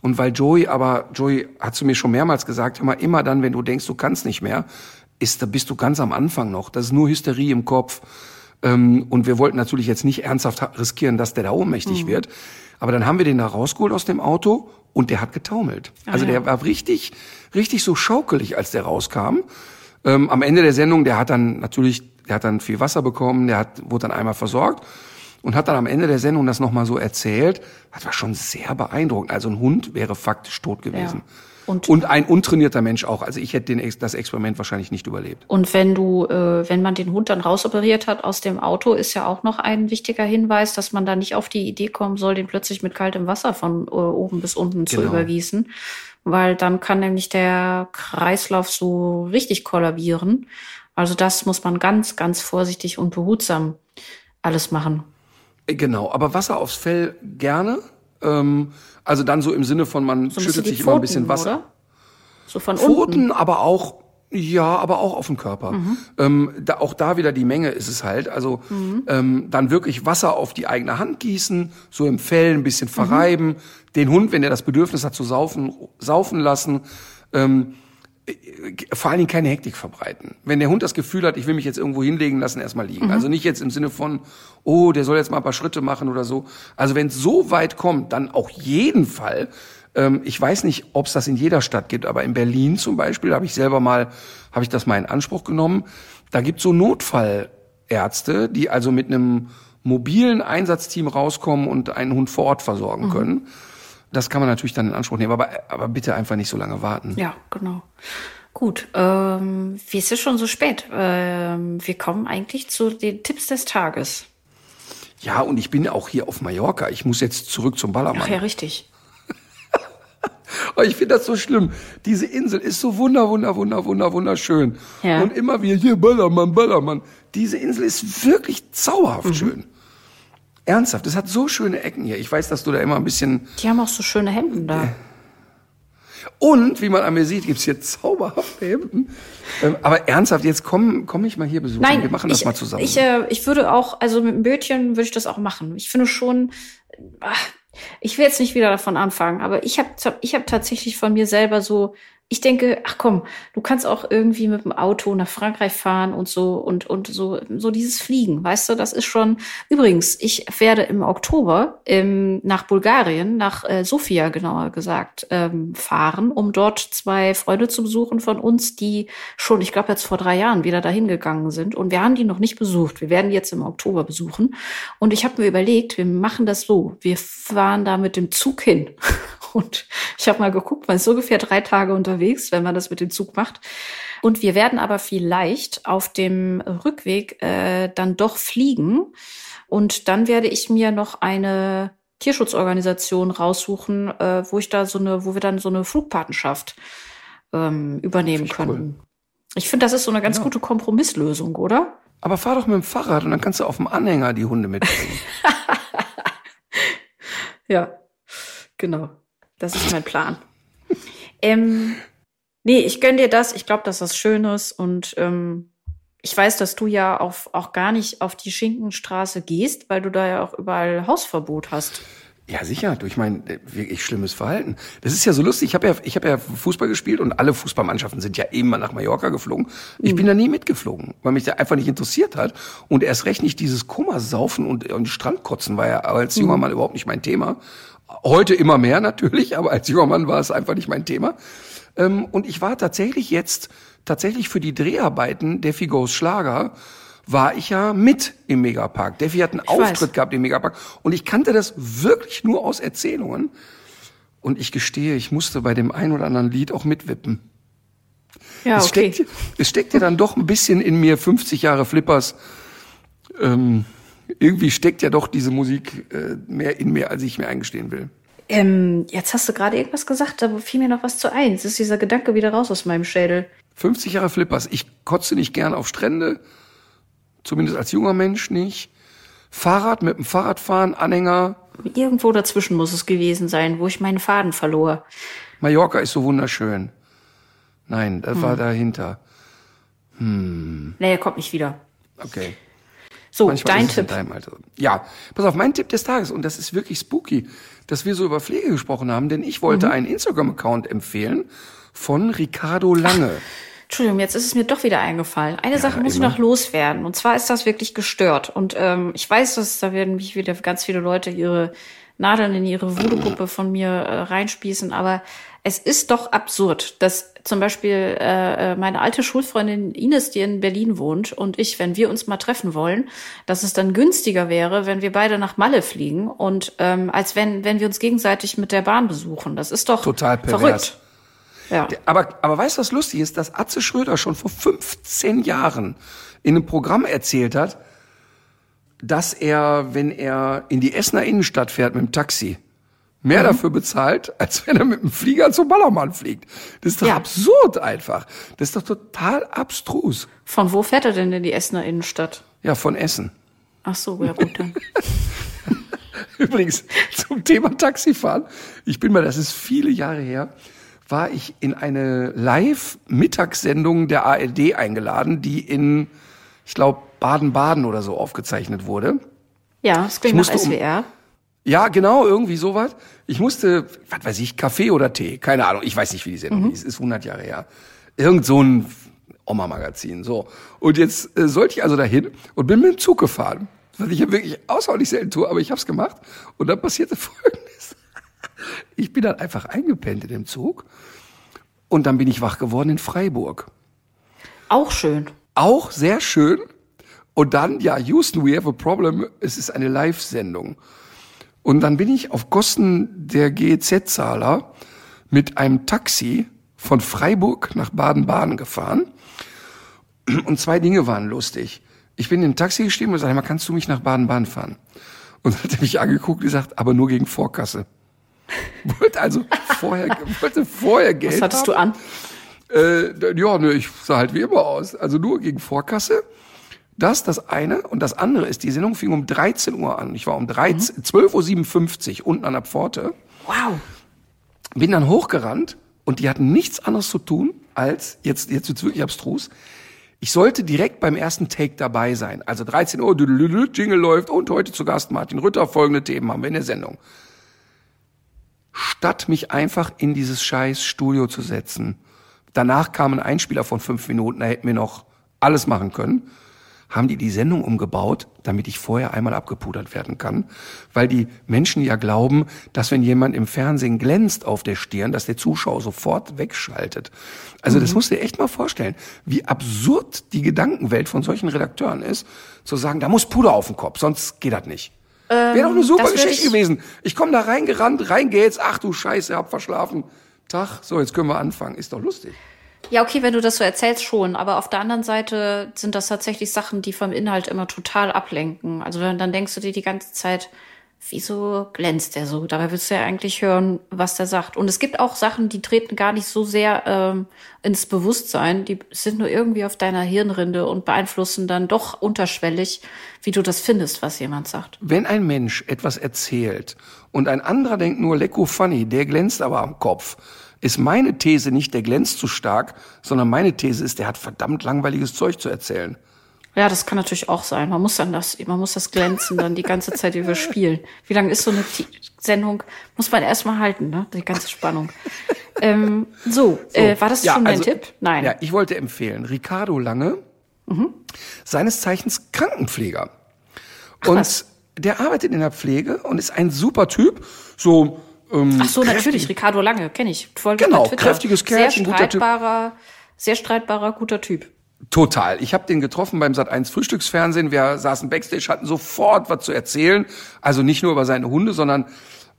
S3: Und weil Joey, aber Joey hat zu mir schon mehrmals gesagt, immer, immer dann, wenn du denkst, du kannst nicht mehr, ist, da bist du ganz am Anfang noch. Das ist nur Hysterie im Kopf. Ähm, und wir wollten natürlich jetzt nicht ernsthaft ha- riskieren, dass der da ohnmächtig wird. Aber dann haben wir den da rausgeholt aus dem Auto und der hat getaumelt. also
S2: ja.
S3: der war richtig, richtig so schaukelig, als der rauskam. Ähm, am Ende der Sendung, der hat dann natürlich, der hat dann viel Wasser bekommen, der hat, wurde dann einmal versorgt und hat dann am Ende der Sendung das nochmal so erzählt. Das war schon sehr beeindruckend. Also ein Hund wäre faktisch tot gewesen.
S2: Ja. Und-
S3: und ein untrainierter Mensch auch. Also ich hätte den, das Experiment wahrscheinlich nicht überlebt.
S2: Und wenn du, äh, wenn man den Hund dann rausoperiert hat aus dem Auto, ist ja auch noch ein wichtiger Hinweis, dass man da nicht auf die Idee kommen soll, den plötzlich mit kaltem Wasser von äh, oben bis unten zu
S3: Genau.
S2: übergießen. Weil dann kann nämlich der Kreislauf so richtig kollabieren. Also das muss man ganz, ganz vorsichtig und behutsam alles machen.
S3: Äh, Genau, aber Wasser aufs Fell gerne. Ähm, also dann so im Sinne von, man
S2: So
S3: schüttet sich
S2: die
S3: immer ein
S2: Pfoten,
S3: bisschen Wasser.
S2: oder? So von unten.
S3: Pfoten, aber auch, ja, aber auch auf dem Körper.
S2: Mhm.
S3: Ähm, da, auch da wieder die Menge ist es halt. Also
S2: Mhm.
S3: ähm, dann wirklich Wasser auf die eigene Hand gießen, so im Fell ein
S2: Mhm.
S3: bisschen verreiben, den Hund, wenn er das Bedürfnis hat zu saufen, saufen lassen. Ähm, äh, vor allen Dingen keine Hektik verbreiten. Wenn der Hund das Gefühl hat, ich will mich jetzt irgendwo hinlegen lassen, erstmal liegen.
S2: Mhm.
S3: Also nicht jetzt im Sinne von, oh, der soll jetzt mal ein paar Schritte machen oder so. Also wenn es so weit kommt, dann auch jeden Fall. Ähm, ich weiß nicht, ob es das in jeder Stadt gibt, aber in Berlin zum Beispiel habe ich selber mal, habe ich das mal in Anspruch genommen. Da gibt so Notfallärzte, die also mit einem mobilen Einsatzteam rauskommen und einen Hund vor Ort versorgen können. Das kann man natürlich dann in Anspruch nehmen, aber, aber bitte einfach nicht so lange warten.
S2: Ja, genau. Gut, ähm, wie ist es schon so spät? Ähm, wir kommen eigentlich zu den Tipps des Tages.
S3: Ja, und ich bin auch hier auf Mallorca. Ich muss jetzt zurück zum Ballermann.
S2: Ach ja, richtig.
S3: Aber ich finde das so schlimm. Diese Insel ist so wunder, wunder, wunder, wunder, wunderschön.
S2: Ja.
S3: Und immer wieder hier Ballermann, Ballermann. Diese Insel ist wirklich zauberhaft schön. Ernsthaft, es hat so schöne Ecken hier. Ich weiß, dass du da immer ein bisschen...
S2: Die haben auch so schöne Hemden da.
S3: Und, wie man an mir sieht, gibt's hier zauberhafte Hemden. Ähm, aber ernsthaft, jetzt komm, komm ich mal hier besuchen.
S2: Nein,
S3: Wir machen das
S2: ich,
S3: mal zusammen.
S2: Ich, äh, ich würde auch, also mit dem Bötchen würde ich das auch machen. Ich finde schon, ach, ich will jetzt nicht wieder davon anfangen, aber ich habe ich hab tatsächlich von mir selber so, ich denke, ach komm, du kannst auch irgendwie mit dem Auto nach Frankreich fahren und so und und so so dieses Fliegen, weißt du, das ist schon. Übrigens, ich werde im Oktober ähm, nach Bulgarien, nach äh, Sofia genauer gesagt, ähm, fahren, um dort zwei Freunde zu besuchen von uns, die schon, ich glaube jetzt vor drei Jahren wieder dahin gegangen sind und wir haben die noch nicht besucht. Wir werden die jetzt im Oktober besuchen und ich habe mir überlegt, wir machen das so, wir fahren da mit dem Zug hin. Und ich habe mal geguckt, man ist so ungefähr drei Tage unterwegs, wenn man das mit dem Zug macht. Und wir werden aber vielleicht auf dem Rückweg äh, dann doch fliegen. Und dann werde ich mir noch eine Tierschutzorganisation raussuchen, äh, wo ich da so eine, wo wir dann so eine Flugpatenschaft ähm, übernehmen
S3: ich cool.
S2: können. Ich finde, das ist so eine ganz gute Kompromisslösung, oder?
S3: aber fahr doch mit dem Fahrrad und dann kannst du auf dem Anhänger die Hunde mitbringen.
S2: Ja, genau. Das ist mein Plan. ähm, nee, ich gönn dir das. Ich glaube, dass das schön ist. Und ähm, ich weiß, dass du ja auf, auch gar nicht auf die Schinkenstraße gehst, weil du da ja auch überall Hausverbot hast.
S3: Ja, sicher, durch mein äh, wirklich schlimmes Verhalten. Das ist ja so lustig. Ich habe ja, ich habe ja Fußball gespielt und alle Fußballmannschaften sind ja immer nach Mallorca geflogen. Ich bin da nie mitgeflogen, weil mich da einfach nicht interessiert hat. Und erst recht nicht dieses Kummersaufen und, und Strandkotzen war ja als junger Mann überhaupt nicht mein Thema. Heute immer mehr natürlich, aber als junger Mann war es einfach nicht mein Thema. Ähm, und ich war tatsächlich jetzt, tatsächlich für die Dreharbeiten der Figos Schlager, war ich ja mit im Megapark. Defi hat einen
S2: Ich
S3: Auftritt
S2: weiß.
S3: gehabt im Megapark und ich kannte das wirklich nur aus Erzählungen. Und ich gestehe, ich musste bei dem ein oder anderen Lied auch mitwippen.
S2: Ja,
S3: es,
S2: okay.
S3: steckt, es steckt ja dann doch ein bisschen in mir 50 Jahre Flippers. Ähm, irgendwie steckt ja doch diese Musik äh, mehr in mir, als ich mir eingestehen will.
S2: Ähm, jetzt hast du gerade irgendwas gesagt, da fiel mir noch was zu ein. Jetzt ist dieser Gedanke wieder raus aus meinem Schädel.
S3: 50 Jahre Flippers. Ich kotze nicht gern auf Strände, zumindest als junger Mensch nicht. Fahrrad mit dem Fahrradfahren, Anhänger.
S2: Irgendwo dazwischen muss es gewesen sein, wo ich meinen Faden verlor.
S3: Mallorca ist so wunderschön. Nein, das
S2: Hm.
S3: war dahinter.
S2: Nee, er kommt nicht wieder.
S3: Okay.
S2: So,
S3: Manchmal
S2: dein Tipp.
S3: Ja, pass auf, mein Tipp des Tages, und das ist wirklich spooky, dass wir so über Pflege gesprochen haben, denn ich
S2: Mhm.
S3: wollte einen Instagram-Account empfehlen von Ricardo Lange.
S2: Entschuldigung, jetzt ist es mir doch wieder eingefallen. Eine Sache muss ich
S3: immer.
S2: noch loswerden. Und zwar ist das wirklich gestört. Und ähm, ich weiß, dass da werden mich wieder ganz viele Leute ihre Nadeln in ihre Voodoo-Puppe von mir äh, reinspießen. Aber es ist doch absurd, dass zum Beispiel äh, äh, meine alte Schulfreundin Ines, die in Berlin wohnt, und ich, wenn wir uns mal treffen wollen, dass es dann günstiger wäre, wenn wir beide nach Malle fliegen und ähm, als wenn, wenn wir uns gegenseitig mit der Bahn besuchen. Das ist doch
S3: Total pervers.
S2: verrückt. Ja.
S3: Aber, aber weißt du, was lustig ist? Dass Atze Schröder schon vor 15 Jahren in einem Programm erzählt hat, dass er, wenn er in die Essener Innenstadt fährt mit dem Taxi, mehr dafür bezahlt, als wenn er mit dem Flieger zum Ballermann fliegt. Das ist doch
S2: Ja.
S3: absurd einfach. Das ist doch total abstrus.
S2: Von wo fährt er denn in die Essener Innenstadt?
S3: Ja, von Essen.
S2: Ach so, ja gut dann.
S3: Übrigens, zum Thema Taxifahren. Ich bin mal, das ist viele Jahre her, war ich in eine Live-Mittagssendung der ARD eingeladen, die in, ich glaube, Baden-Baden oder so aufgezeichnet wurde.
S2: Ja, das klingt nach
S3: musste um-
S2: SWR.
S3: Ja, genau, irgendwie sowas. Ich musste, was weiß ich, Kaffee oder Tee, keine Ahnung, ich weiß nicht, wie die Sendung hieß, ist 100 Jahre her. Irgend so ein Oma-Magazin, so. Und jetzt äh, sollte ich also dahin und bin mit dem Zug gefahren. Was ich ja wirklich außerordentlich selten tue, aber ich habe es gemacht. Und dann passierte Folgendes. Ich bin dann einfach eingepennt in dem Zug und dann bin ich wach geworden in Freiburg.
S2: Auch schön.
S3: Auch sehr schön. Und dann, ja, Houston, we have a problem. Es ist eine Live-Sendung. Und dann bin ich auf Kosten der GEZ-Zahler mit einem Taxi von Freiburg nach Baden-Baden gefahren. Und zwei Dinge waren lustig. Ich bin in ein Taxi gestiegen und sagte, mal, kannst du mich nach Baden-Baden fahren? Und dann hat er mich angeguckt und gesagt, aber nur gegen Vorkasse. Wollte also vorher, wollte vorher Geld
S2: Was hattest
S3: haben.
S2: du an?
S3: Äh, ja, ne, ich sah halt wie immer aus. Also nur gegen Vorkasse. Das, das eine. Und das andere ist, die Sendung fing um 13 Uhr an. Ich war um 13, 12.57 Uhr unten an der Pforte.
S2: Wow.
S3: Bin dann hochgerannt und die hatten nichts anderes zu tun, als, jetzt, jetzt wird's wirklich abstrus, ich sollte direkt beim ersten Take dabei sein. Also 13 Uhr, Jingle läuft und heute zu Gast Martin Rütter. Folgende Themen haben wir in der Sendung. Statt mich einfach in dieses scheiß Studio zu setzen. Danach kam ein Einspieler von fünf Minuten, da hätten wir noch alles machen können. Haben die die Sendung umgebaut, damit ich vorher einmal abgepudert werden kann, weil die Menschen ja glauben, dass wenn jemand im Fernsehen glänzt auf der Stirn, dass der Zuschauer sofort wegschaltet. Also das musst du dir echt mal vorstellen, wie absurd die Gedankenwelt von solchen Redakteuren ist, zu sagen, da muss Puder auf den Kopf, sonst geht das nicht. Wäre doch eine super Geschichte
S2: ich-
S3: gewesen. Ich komme da reingerannt, rein geht's, ach du Scheiße, hab verschlafen. Tag, so, jetzt können wir anfangen. Ist doch lustig.
S2: Ja, okay, wenn du das so erzählst schon, aber auf der anderen Seite sind das tatsächlich Sachen, die vom Inhalt immer total ablenken. Also dann dann denkst du dir die ganze Zeit, wieso glänzt der so? Dabei willst du ja eigentlich hören, was der sagt. Und es gibt auch Sachen, die treten gar nicht so sehr ähm, ins Bewusstsein, die sind nur irgendwie auf deiner Hirnrinde und beeinflussen dann doch unterschwellig, wie du das findest, was jemand sagt.
S3: Wenn ein Mensch etwas erzählt und ein anderer denkt nur, lecko funny, der glänzt aber am Kopf, ist meine These nicht, der glänzt zu stark, sondern meine These ist, der hat verdammt langweiliges Zeug zu erzählen.
S2: Ja, das kann natürlich auch sein. Man muss dann das, man muss das Glänzen dann die ganze Zeit überspielen. Wie lange ist so eine Sendung? Muss man erstmal halten, ne? Die ganze Spannung. ähm, so, Äh, war das
S3: Ja,
S2: schon dein
S3: also-
S2: Tipp? Nein.
S3: Ja, ich wollte empfehlen, Ricardo Lange, seines Zeichens Krankenpfleger. und
S2: was.
S3: der arbeitet in der Pflege und ist ein super Typ, so ähm,
S2: Ach so,
S3: kräftig-
S2: natürlich. Ricardo Lange, kenne ich. Folge
S3: Genau, kräftiges
S2: Sehr
S3: Kerlchen, guter Typ.
S2: streitbarer, sehr streitbarer, guter Typ.
S3: Total. Ich habe den getroffen beim Sat1 Frühstücksfernsehen. Wir saßen backstage, hatten sofort was zu erzählen. Also nicht nur über seine Hunde, sondern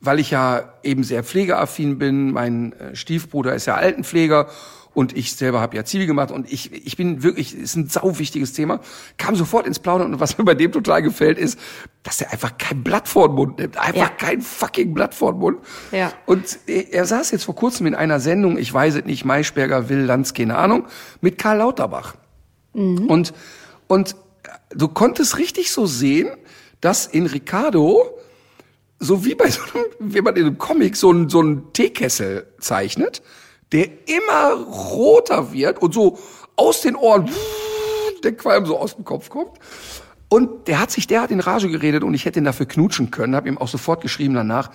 S3: weil ich ja eben sehr pflegeaffin bin. Mein äh, Stiefbruder ist ja Altenpfleger und ich selber habe ja Zivi gemacht und ich, ich bin wirklich, ist ein sau wichtiges Thema, kam sofort ins Plaudern und was mir bei dem total gefällt ist, dass er einfach kein Blatt vor den Mund nimmt, einfach ja. kein fucking Blatt vor den Mund.
S2: Ja.
S3: Und er saß jetzt vor kurzem in einer Sendung, ich weiß es nicht, Maischberger, Will, Lanz, keine Ahnung, mit Karl Lauterbach. Mhm. Und, und du konntest richtig so sehen, dass in Ricardo so wie bei so einem, wie man in einem Comic so einen, so einen Teekessel zeichnet, der immer roter wird und so aus den Ohren, der Qualm so aus dem Kopf kommt. Und der hat sich der hat in Rage geredet und ich hätte ihn dafür knutschen können, habe ihm auch sofort geschrieben danach.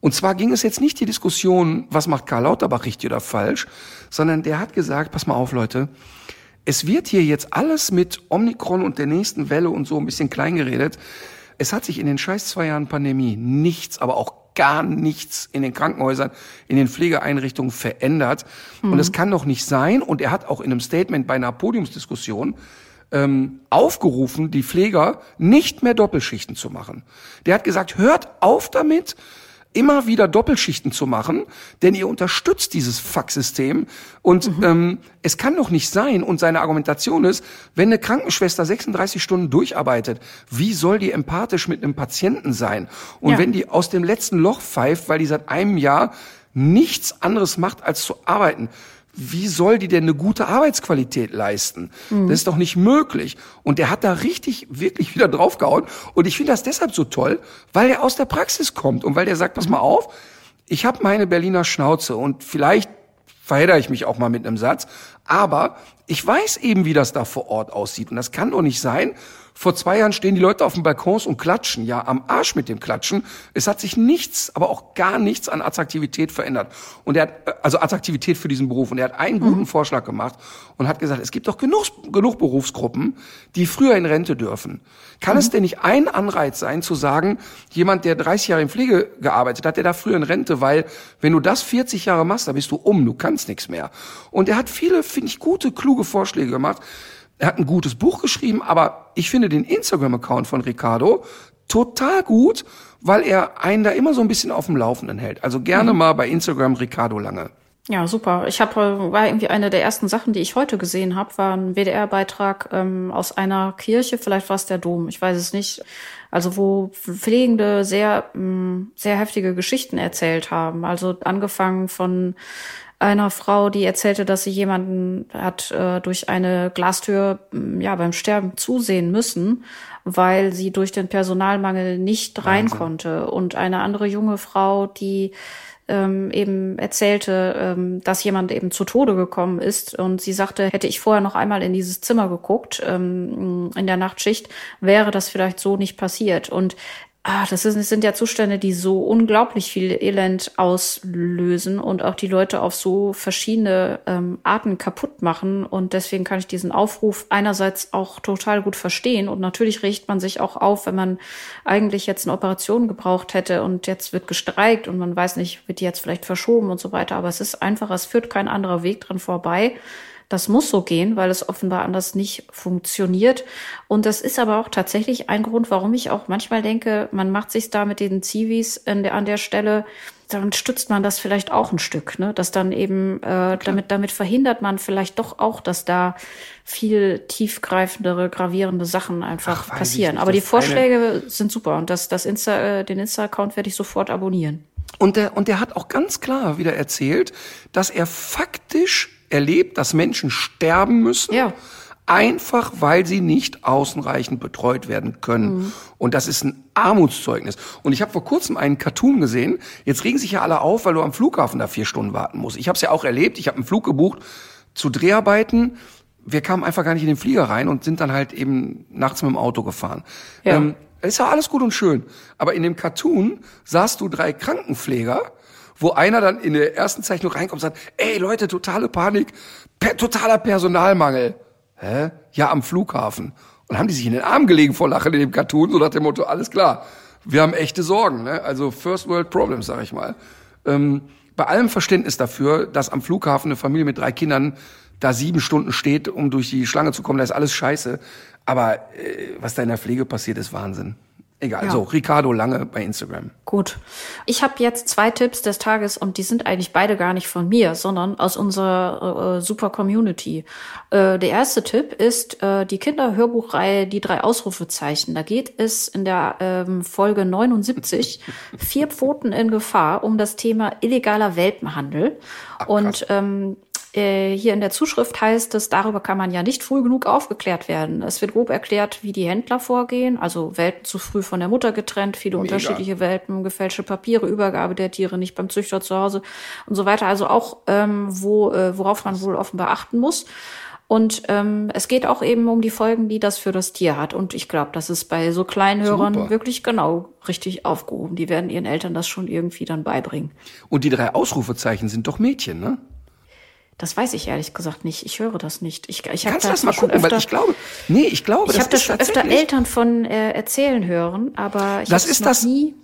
S3: Und zwar ging es jetzt nicht die Diskussion, was macht Karl Lauterbach richtig oder falsch, sondern der hat gesagt, pass mal auf Leute, es wird hier jetzt alles mit Omikron und der nächsten Welle und so ein bisschen klein geredet. Es hat sich in den scheiß zwei Jahren Pandemie nichts, aber auch gar nichts in den Krankenhäusern, in den Pflegeeinrichtungen verändert. Mhm. Und es kann doch nicht sein. Und er hat auch in einem Statement bei einer Podiumsdiskussion ähm, aufgerufen, die Pfleger nicht mehr Doppelschichten zu machen. Der hat gesagt, hört auf damit, immer wieder Doppelschichten zu machen, denn ihr unterstützt dieses Faxsystem und mhm. ähm, es kann doch nicht sein und seine Argumentation ist, wenn eine Krankenschwester 36 Stunden durcharbeitet, wie soll die empathisch mit einem Patienten sein? Und ja. wenn die aus dem letzten Loch pfeift, weil die seit einem Jahr nichts anderes macht als zu arbeiten, wie soll die denn eine gute Arbeitsqualität leisten? Mhm. Das ist doch nicht möglich. Und der hat da richtig, wirklich wieder draufgehauen. Und ich finde das deshalb so toll, weil er aus der Praxis kommt und weil der sagt, pass mal auf, ich habe meine Berliner Schnauze und vielleicht verhedder ich mich auch mal mit einem Satz, aber ich weiß eben, wie das da vor Ort aussieht. Und das kann doch nicht sein, vor zwei Jahren stehen die Leute auf den Balkons und klatschen. Ja, am Arsch mit dem Klatschen. Es hat sich nichts, aber auch gar nichts an Attraktivität verändert. Und er hat, also Attraktivität für diesen Beruf. Und er hat einen guten mhm. Vorschlag gemacht und hat gesagt, es gibt doch genug, genug Berufsgruppen, die früher in Rente dürfen. Kann mhm. es denn nicht ein Anreiz sein, zu sagen, jemand, der 30 Jahre in Pflege gearbeitet hat, der da früher in Rente, weil wenn du das 40 Jahre machst, da bist du um, du kannst nichts mehr. Und er hat viele, finde ich, gute, kluge Vorschläge gemacht. Er hat ein gutes Buch geschrieben, aber ich finde den Instagram-Account von Ricardo total gut, weil er einen da immer so ein bisschen auf dem Laufenden hält. Also gerne mhm. mal bei Instagram Ricardo Lange.
S2: Ja, super. Ich habe war irgendwie eine der ersten Sachen, die ich heute gesehen habe, war ein WDR-Beitrag ähm, aus einer Kirche, vielleicht war es der Dom, ich weiß es nicht. Also wo Pflegende sehr mh, mm, sehr heftige Geschichten erzählt haben. Also angefangen von einer Frau, die erzählte, dass sie jemanden hat äh, durch eine Glastür mm, ja beim Sterben zusehen müssen, weil sie durch den Personalmangel nicht rein Wahnsinn. konnte. Und eine andere junge Frau, die ähm, eben erzählte, ähm, dass jemand eben zu Tode gekommen ist und sie sagte, hätte ich vorher noch einmal in dieses Zimmer geguckt ähm, in der Nachtschicht, wäre das vielleicht so nicht passiert. Und Ah, das, ist, das sind ja Zustände, die so unglaublich viel Elend auslösen und auch die Leute auf so verschiedene ähm, Arten kaputt machen. Und deswegen kann ich diesen Aufruf einerseits auch total gut verstehen. Und natürlich regt man sich auch auf, wenn man eigentlich jetzt eine Operation gebraucht hätte und jetzt wird gestreikt und man weiß nicht, wird die jetzt vielleicht verschoben und so weiter. Aber es ist einfach, es führt kein anderer Weg dran vorbei das muss so gehen, weil es offenbar anders nicht funktioniert. Und das ist aber auch tatsächlich ein Grund, warum ich auch manchmal denke, man macht sich da mit den Zivis der, an der Stelle, dann stützt man das vielleicht auch ein Stück, ne? Dass dann eben äh, damit damit verhindert man vielleicht doch auch, dass da viel tiefgreifendere, gravierende Sachen einfach Ach, passieren. Aber die Vorschläge sind super und das das Insta äh, den Insta-Account werde ich sofort abonnieren.
S3: Und der und der hat auch ganz klar wieder erzählt, dass er faktisch erlebt, dass Menschen sterben müssen. Ja. Einfach weil sie nicht ausreichend betreut werden können. Mhm. Und das ist ein Armutszeugnis. Und ich habe vor kurzem einen Cartoon gesehen. Jetzt regen sich ja alle auf, weil du am Flughafen da vier Stunden warten musst. Ich habe es ja auch erlebt. Ich habe einen Flug gebucht zu Dreharbeiten. Wir kamen einfach gar nicht in den Flieger rein und sind dann halt eben nachts mit dem Auto gefahren. Ja. Ähm, ist ja alles gut und schön. Aber in dem Cartoon sahst du drei Krankenpfleger, wo einer dann in der ersten Zeichnung reinkommt und sagt, ey Leute, totale Panik, per totaler Personalmangel. Hä? Ja, am Flughafen. Und haben die sich in den Arm gelegen vor Lachen in dem Cartoon, so nach dem Motto, alles klar, wir haben echte Sorgen, ne? also First World Problems, sag ich mal. Ähm, bei allem Verständnis dafür, dass am Flughafen eine Familie mit drei Kindern da sieben Stunden steht, um durch die Schlange zu kommen, da ist alles scheiße. Aber äh, was da in der Pflege passiert, ist Wahnsinn. Egal,
S2: Ja.
S3: so, Ricardo Lange bei Instagram.
S2: Gut. Ich habe jetzt zwei Tipps des Tages und die sind eigentlich beide gar nicht von mir, sondern aus unserer äh, super Community. Äh, der erste Tipp ist äh, die Kinderhörbuchreihe Die drei Ausrufezeichen. Da geht es in der ähm, Folge 79 Vier Pfoten in Gefahr um das Thema illegaler Welpenhandel. und ähm, äh, hier in der Zuschrift heißt es, darüber kann man ja nicht früh genug aufgeklärt werden. Es wird grob erklärt, wie die Händler vorgehen, also Welpen zu früh von der Mutter getrennt, viele unterschiedliche Welpen, gefälschte Papiere, Übergabe der Tiere nicht beim Züchter zu Hause und so weiter. Also auch, ähm, wo, äh, worauf man wohl offenbar achten muss. Und ähm, es geht auch eben um die Folgen, die das für das Tier hat. Und ich glaube, das ist bei so kleinen Hörern
S3: Super.
S2: wirklich genau richtig aufgehoben. Die werden ihren Eltern das schon irgendwie dann beibringen.
S3: Und die drei Ausrufezeichen sind doch Mädchen, ne?
S2: Das weiß ich ehrlich gesagt nicht. Ich höre das nicht. Ich, ich habe
S3: Kannst du das mal
S2: schon
S3: gucken?
S2: öfter,
S3: Weil ich glaube, nee, ich glaube,
S2: ich
S3: das
S2: habe das schon öfter Eltern von äh, erzählen hören, aber ich
S3: Das ist
S2: noch
S3: das-
S2: nie.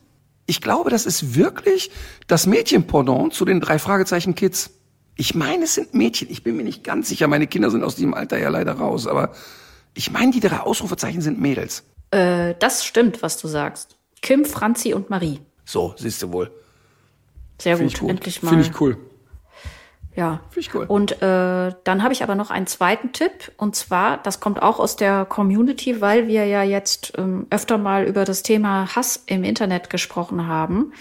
S3: Ich glaube, das ist wirklich das Mädchenpendant zu den drei Fragezeichen Kids. Ich meine, es sind Mädchen. Ich bin mir nicht ganz sicher. Meine Kinder sind aus diesem Alter ja leider raus. Aber ich meine, die drei Ausrufezeichen sind Mädels.
S2: Äh, das stimmt, was du sagst. Kim, Franzi und Marie.
S3: So, siehst du wohl.
S2: Sehr gut,
S3: gut.
S2: endlich mal.
S3: Finde ich cool.
S2: Ja.
S3: Finde ich cool.
S2: Und äh, dann habe ich aber noch einen zweiten Tipp. Und zwar, das kommt auch aus der Community, weil wir ja jetzt ähm, öfter mal über das Thema Hass im Internet gesprochen haben.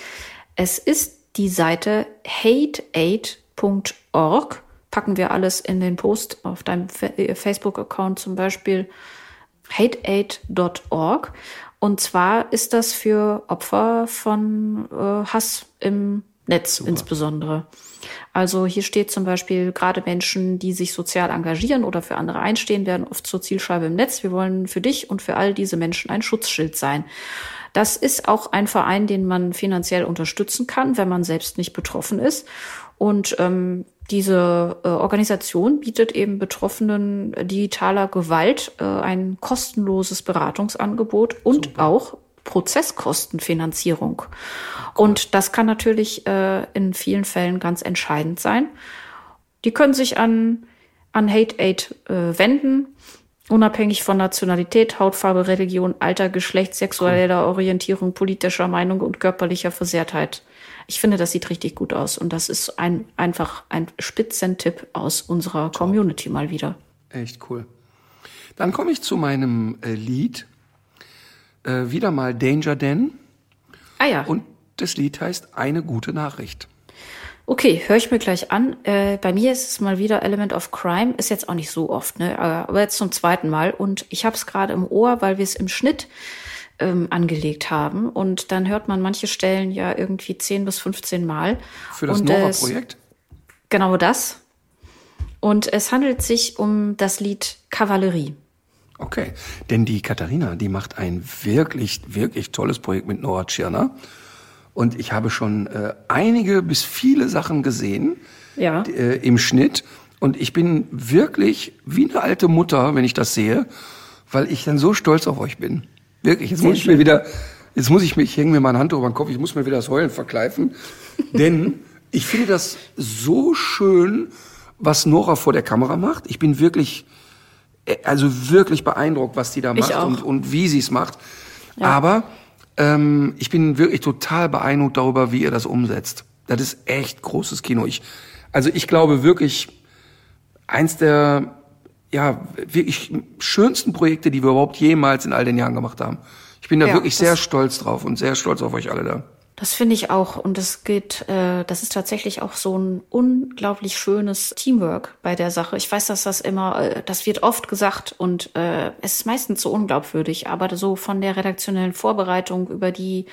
S2: Es ist die Seite hateaid.org. Packen wir alles in den Post auf deinem äh, Facebook-Account zum Beispiel. hateaid.org. Und zwar ist das für Opfer von äh, Hass im Netz insbesondere. Also hier steht zum Beispiel, gerade Menschen, die sich sozial engagieren oder für andere einstehen, werden oft zur Zielscheibe im Netz. Wir wollen für dich und für all diese Menschen ein Schutzschild sein. Das ist auch ein Verein, den man finanziell unterstützen kann, wenn man selbst nicht betroffen ist. Und ähm, diese äh, Organisation bietet eben Betroffenen digitaler Gewalt äh, ein kostenloses Beratungsangebot und auch Prozesskostenfinanzierung. Und das kann natürlich äh, in vielen Fällen ganz entscheidend sein. Die können sich an, an Hate Aid äh, wenden, unabhängig von Nationalität, Hautfarbe, Religion, Alter, Geschlecht, sexueller Orientierung, politischer Meinung und körperlicher Versehrtheit. Ich finde, das sieht richtig gut aus und das ist ein, einfach ein Spitzentipp aus unserer Community mal wieder.
S3: Echt cool. Dann komme ich zu meinem äh, Lied. Äh, wieder mal Danger Dan.
S2: Ah ja,
S3: Und das Lied heißt Eine gute Nachricht.
S2: okay, höre ich mir gleich an. Äh, bei mir ist es mal wieder Element of Crime, ist jetzt auch nicht so oft, ne? Äh, aber jetzt zum zweiten Mal und ich habe es gerade im Ohr, weil wir es im Schnitt ähm, angelegt haben und dann hört man manche Stellen ja irgendwie 10 bis 15 Mal.
S3: Für das Nora-Projekt.
S2: Genau das. Und es handelt sich um das Lied Kavallerie.
S3: Okay, denn die Katharina, die macht ein wirklich, wirklich tolles Projekt mit Nora Tschirner. Und ich habe schon äh, einige bis viele Sachen gesehen
S2: Ja.
S3: äh, im Schnitt. Und ich bin wirklich wie eine alte Mutter, wenn ich das sehe, weil ich dann so stolz auf euch bin. Wirklich, jetzt muss ich mir wieder, jetzt muss ich mich, ich hänge mir meine Hand über den Kopf, ich muss mir wieder das Heulen verkleifen. denn ich finde das so schön, was Nora vor der Kamera macht. Ich bin wirklich, also wirklich beeindruckt, was die da macht und, und wie sie es macht. Aber ähm, ich bin wirklich total beeindruckt darüber, wie ihr das umsetzt. Das ist echt großes Kino. Ich, also ich glaube wirklich, eins der ja wirklich schönsten Projekte, die wir überhaupt jemals in all den Jahren gemacht haben. Ich bin da
S2: Ja,
S3: wirklich sehr stolz drauf und sehr stolz auf euch alle da.
S2: Das finde ich auch. Und es geht, äh, das ist tatsächlich auch so ein unglaublich schönes Teamwork bei der Sache. Ich weiß, dass das immer, äh, das wird oft gesagt und äh, es ist meistens so unglaubwürdig, aber so von der redaktionellen Vorbereitung über die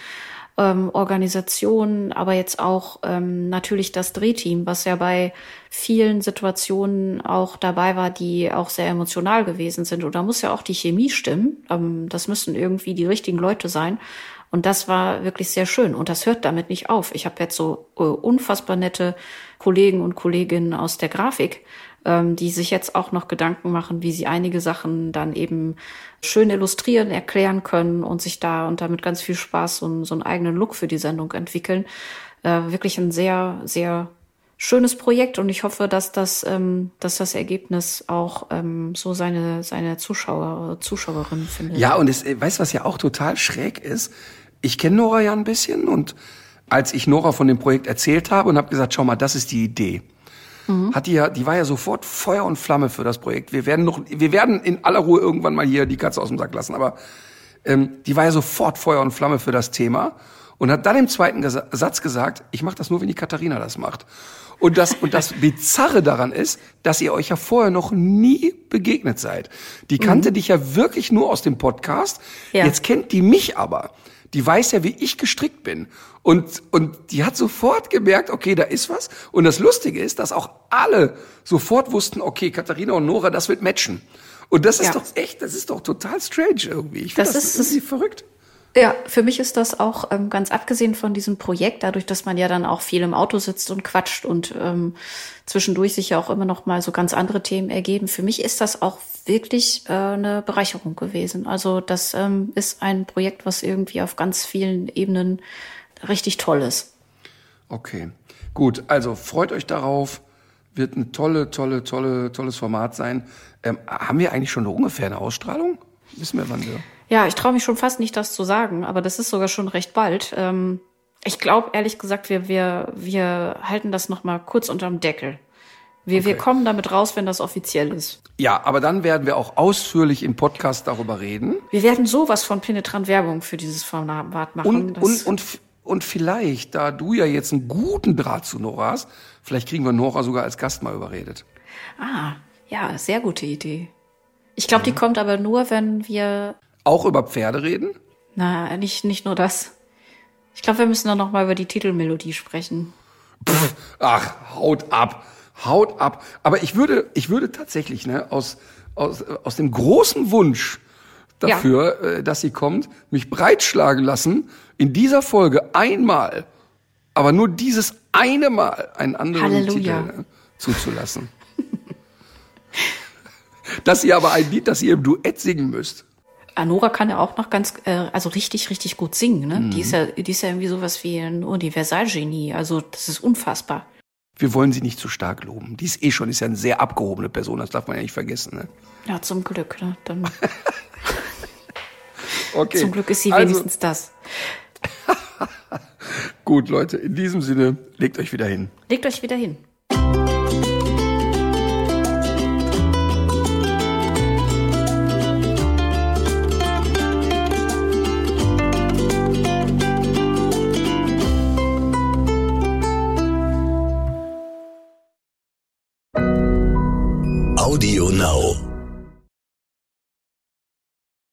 S2: ähm, Organisation, aber jetzt auch ähm, natürlich das Drehteam, was ja bei vielen Situationen auch dabei war, die auch sehr emotional gewesen sind. Und da muss ja auch die Chemie stimmen. Ähm, das müssen irgendwie die richtigen Leute sein. Und das war wirklich sehr schön. Und das hört damit nicht auf. Ich habe jetzt so äh, unfassbar nette Kollegen und Kolleginnen aus der Grafik, ähm, die sich jetzt auch noch Gedanken machen, wie sie einige Sachen dann eben schön illustrieren, erklären können und sich da und damit ganz viel Spaß so, so einen eigenen Look für die Sendung entwickeln. Äh, wirklich ein sehr, sehr schönes Projekt und ich hoffe, dass das, ähm, dass das Ergebnis auch ähm, so seine, seine Zuschauer, Zuschauerinnen findet.
S3: Ja, und es, äh, weißt du, was ja auch total schräg ist? Ich kenne Nora ja ein bisschen und als ich Nora von dem Projekt erzählt habe und habe gesagt, schau mal, das ist die Idee. Mhm. Hat die ja, die war ja sofort Feuer und Flamme für das Projekt. Wir werden noch, wir werden in aller Ruhe irgendwann mal hier die Katze aus dem Sack lassen, aber ähm, die war ja sofort Feuer und Flamme für das Thema und hat dann im zweiten Ges Satz gesagt, ich mache das nur, wenn die Katharina das macht. Und das, und das Bizarre daran ist, dass ihr euch ja vorher noch nie begegnet seid. Die kannte mhm. dich ja wirklich nur aus dem Podcast. Ja. Jetzt kennt die mich aber. Die weiß ja, wie ich gestrickt bin. Und, und die hat sofort gemerkt, okay, da ist was. Und das Lustige ist, dass auch alle sofort wussten, okay, Katharina und Nora, das wird matchen. Und das ist ja. doch echt, das ist doch total strange irgendwie. Ich finde das, das, das ist verrückt.
S2: Ja, für mich ist das auch ähm, ganz abgesehen von diesem Projekt, dadurch, dass man ja dann auch viel im Auto sitzt und quatscht und ähm, zwischendurch sich ja auch immer noch mal so ganz andere Themen ergeben. Für mich ist das auch wirklich äh, eine Bereicherung gewesen. Also das ähm, ist ein Projekt, was irgendwie auf ganz vielen Ebenen richtig toll ist.
S3: Okay, gut. Also freut euch darauf. Wird ein tolle, tolle, tolle, tolles Format sein. Ähm, haben wir eigentlich schon ungefähr eine Ausstrahlung? Wissen wir, wann wir?
S2: Ja, ich traue mich schon fast nicht, das zu sagen, aber das ist sogar schon recht bald. Ähm, ich glaube, ehrlich gesagt, wir, wir, wir halten das noch mal kurz unterm Deckel. Wir, okay. wir kommen damit raus, wenn das offiziell ist.
S3: Ja, aber dann werden wir auch ausführlich im Podcast darüber reden.
S2: Wir werden sowas von penetrant Werbung für dieses Format machen.
S3: Und, und, und, und vielleicht, da du ja jetzt einen guten Draht zu Nora hast, vielleicht kriegen wir Nora sogar als Gast mal überredet.
S2: Ah, ja, sehr gute Idee. Ich glaube, mhm. die kommt aber nur, wenn wir
S3: auch über Pferde reden?
S2: Na, nicht, nicht nur das. Ich glaube, wir müssen dann noch mal über die Titelmelodie sprechen.
S3: Pff, ach, haut ab. Haut ab. Aber ich würde, ich würde tatsächlich, ne, aus, aus, aus dem großen Wunsch dafür, ja. äh, dass sie kommt, mich breitschlagen lassen, in dieser Folge einmal, aber nur dieses eine Mal einen anderen Halleluja. Titel ne, zuzulassen. dass ihr aber ein Lied, das ihr im Duett singen müsst.
S2: Anora kann ja auch noch ganz, äh, also richtig, richtig gut singen. Ne? Mhm. Die, ist ja, die ist ja irgendwie sowas wie ein Universalgenie. Also das ist unfassbar.
S3: Wir wollen sie nicht zu stark loben. Die ist eh schon, ist ja eine sehr abgehobene Person, das darf man ja nicht vergessen. Ne?
S2: Ja, zum Glück. Ne? Dann okay. Zum Glück ist sie also, wenigstens das.
S3: Gut, Leute, in diesem Sinne, legt euch wieder hin.
S2: Legt euch wieder hin.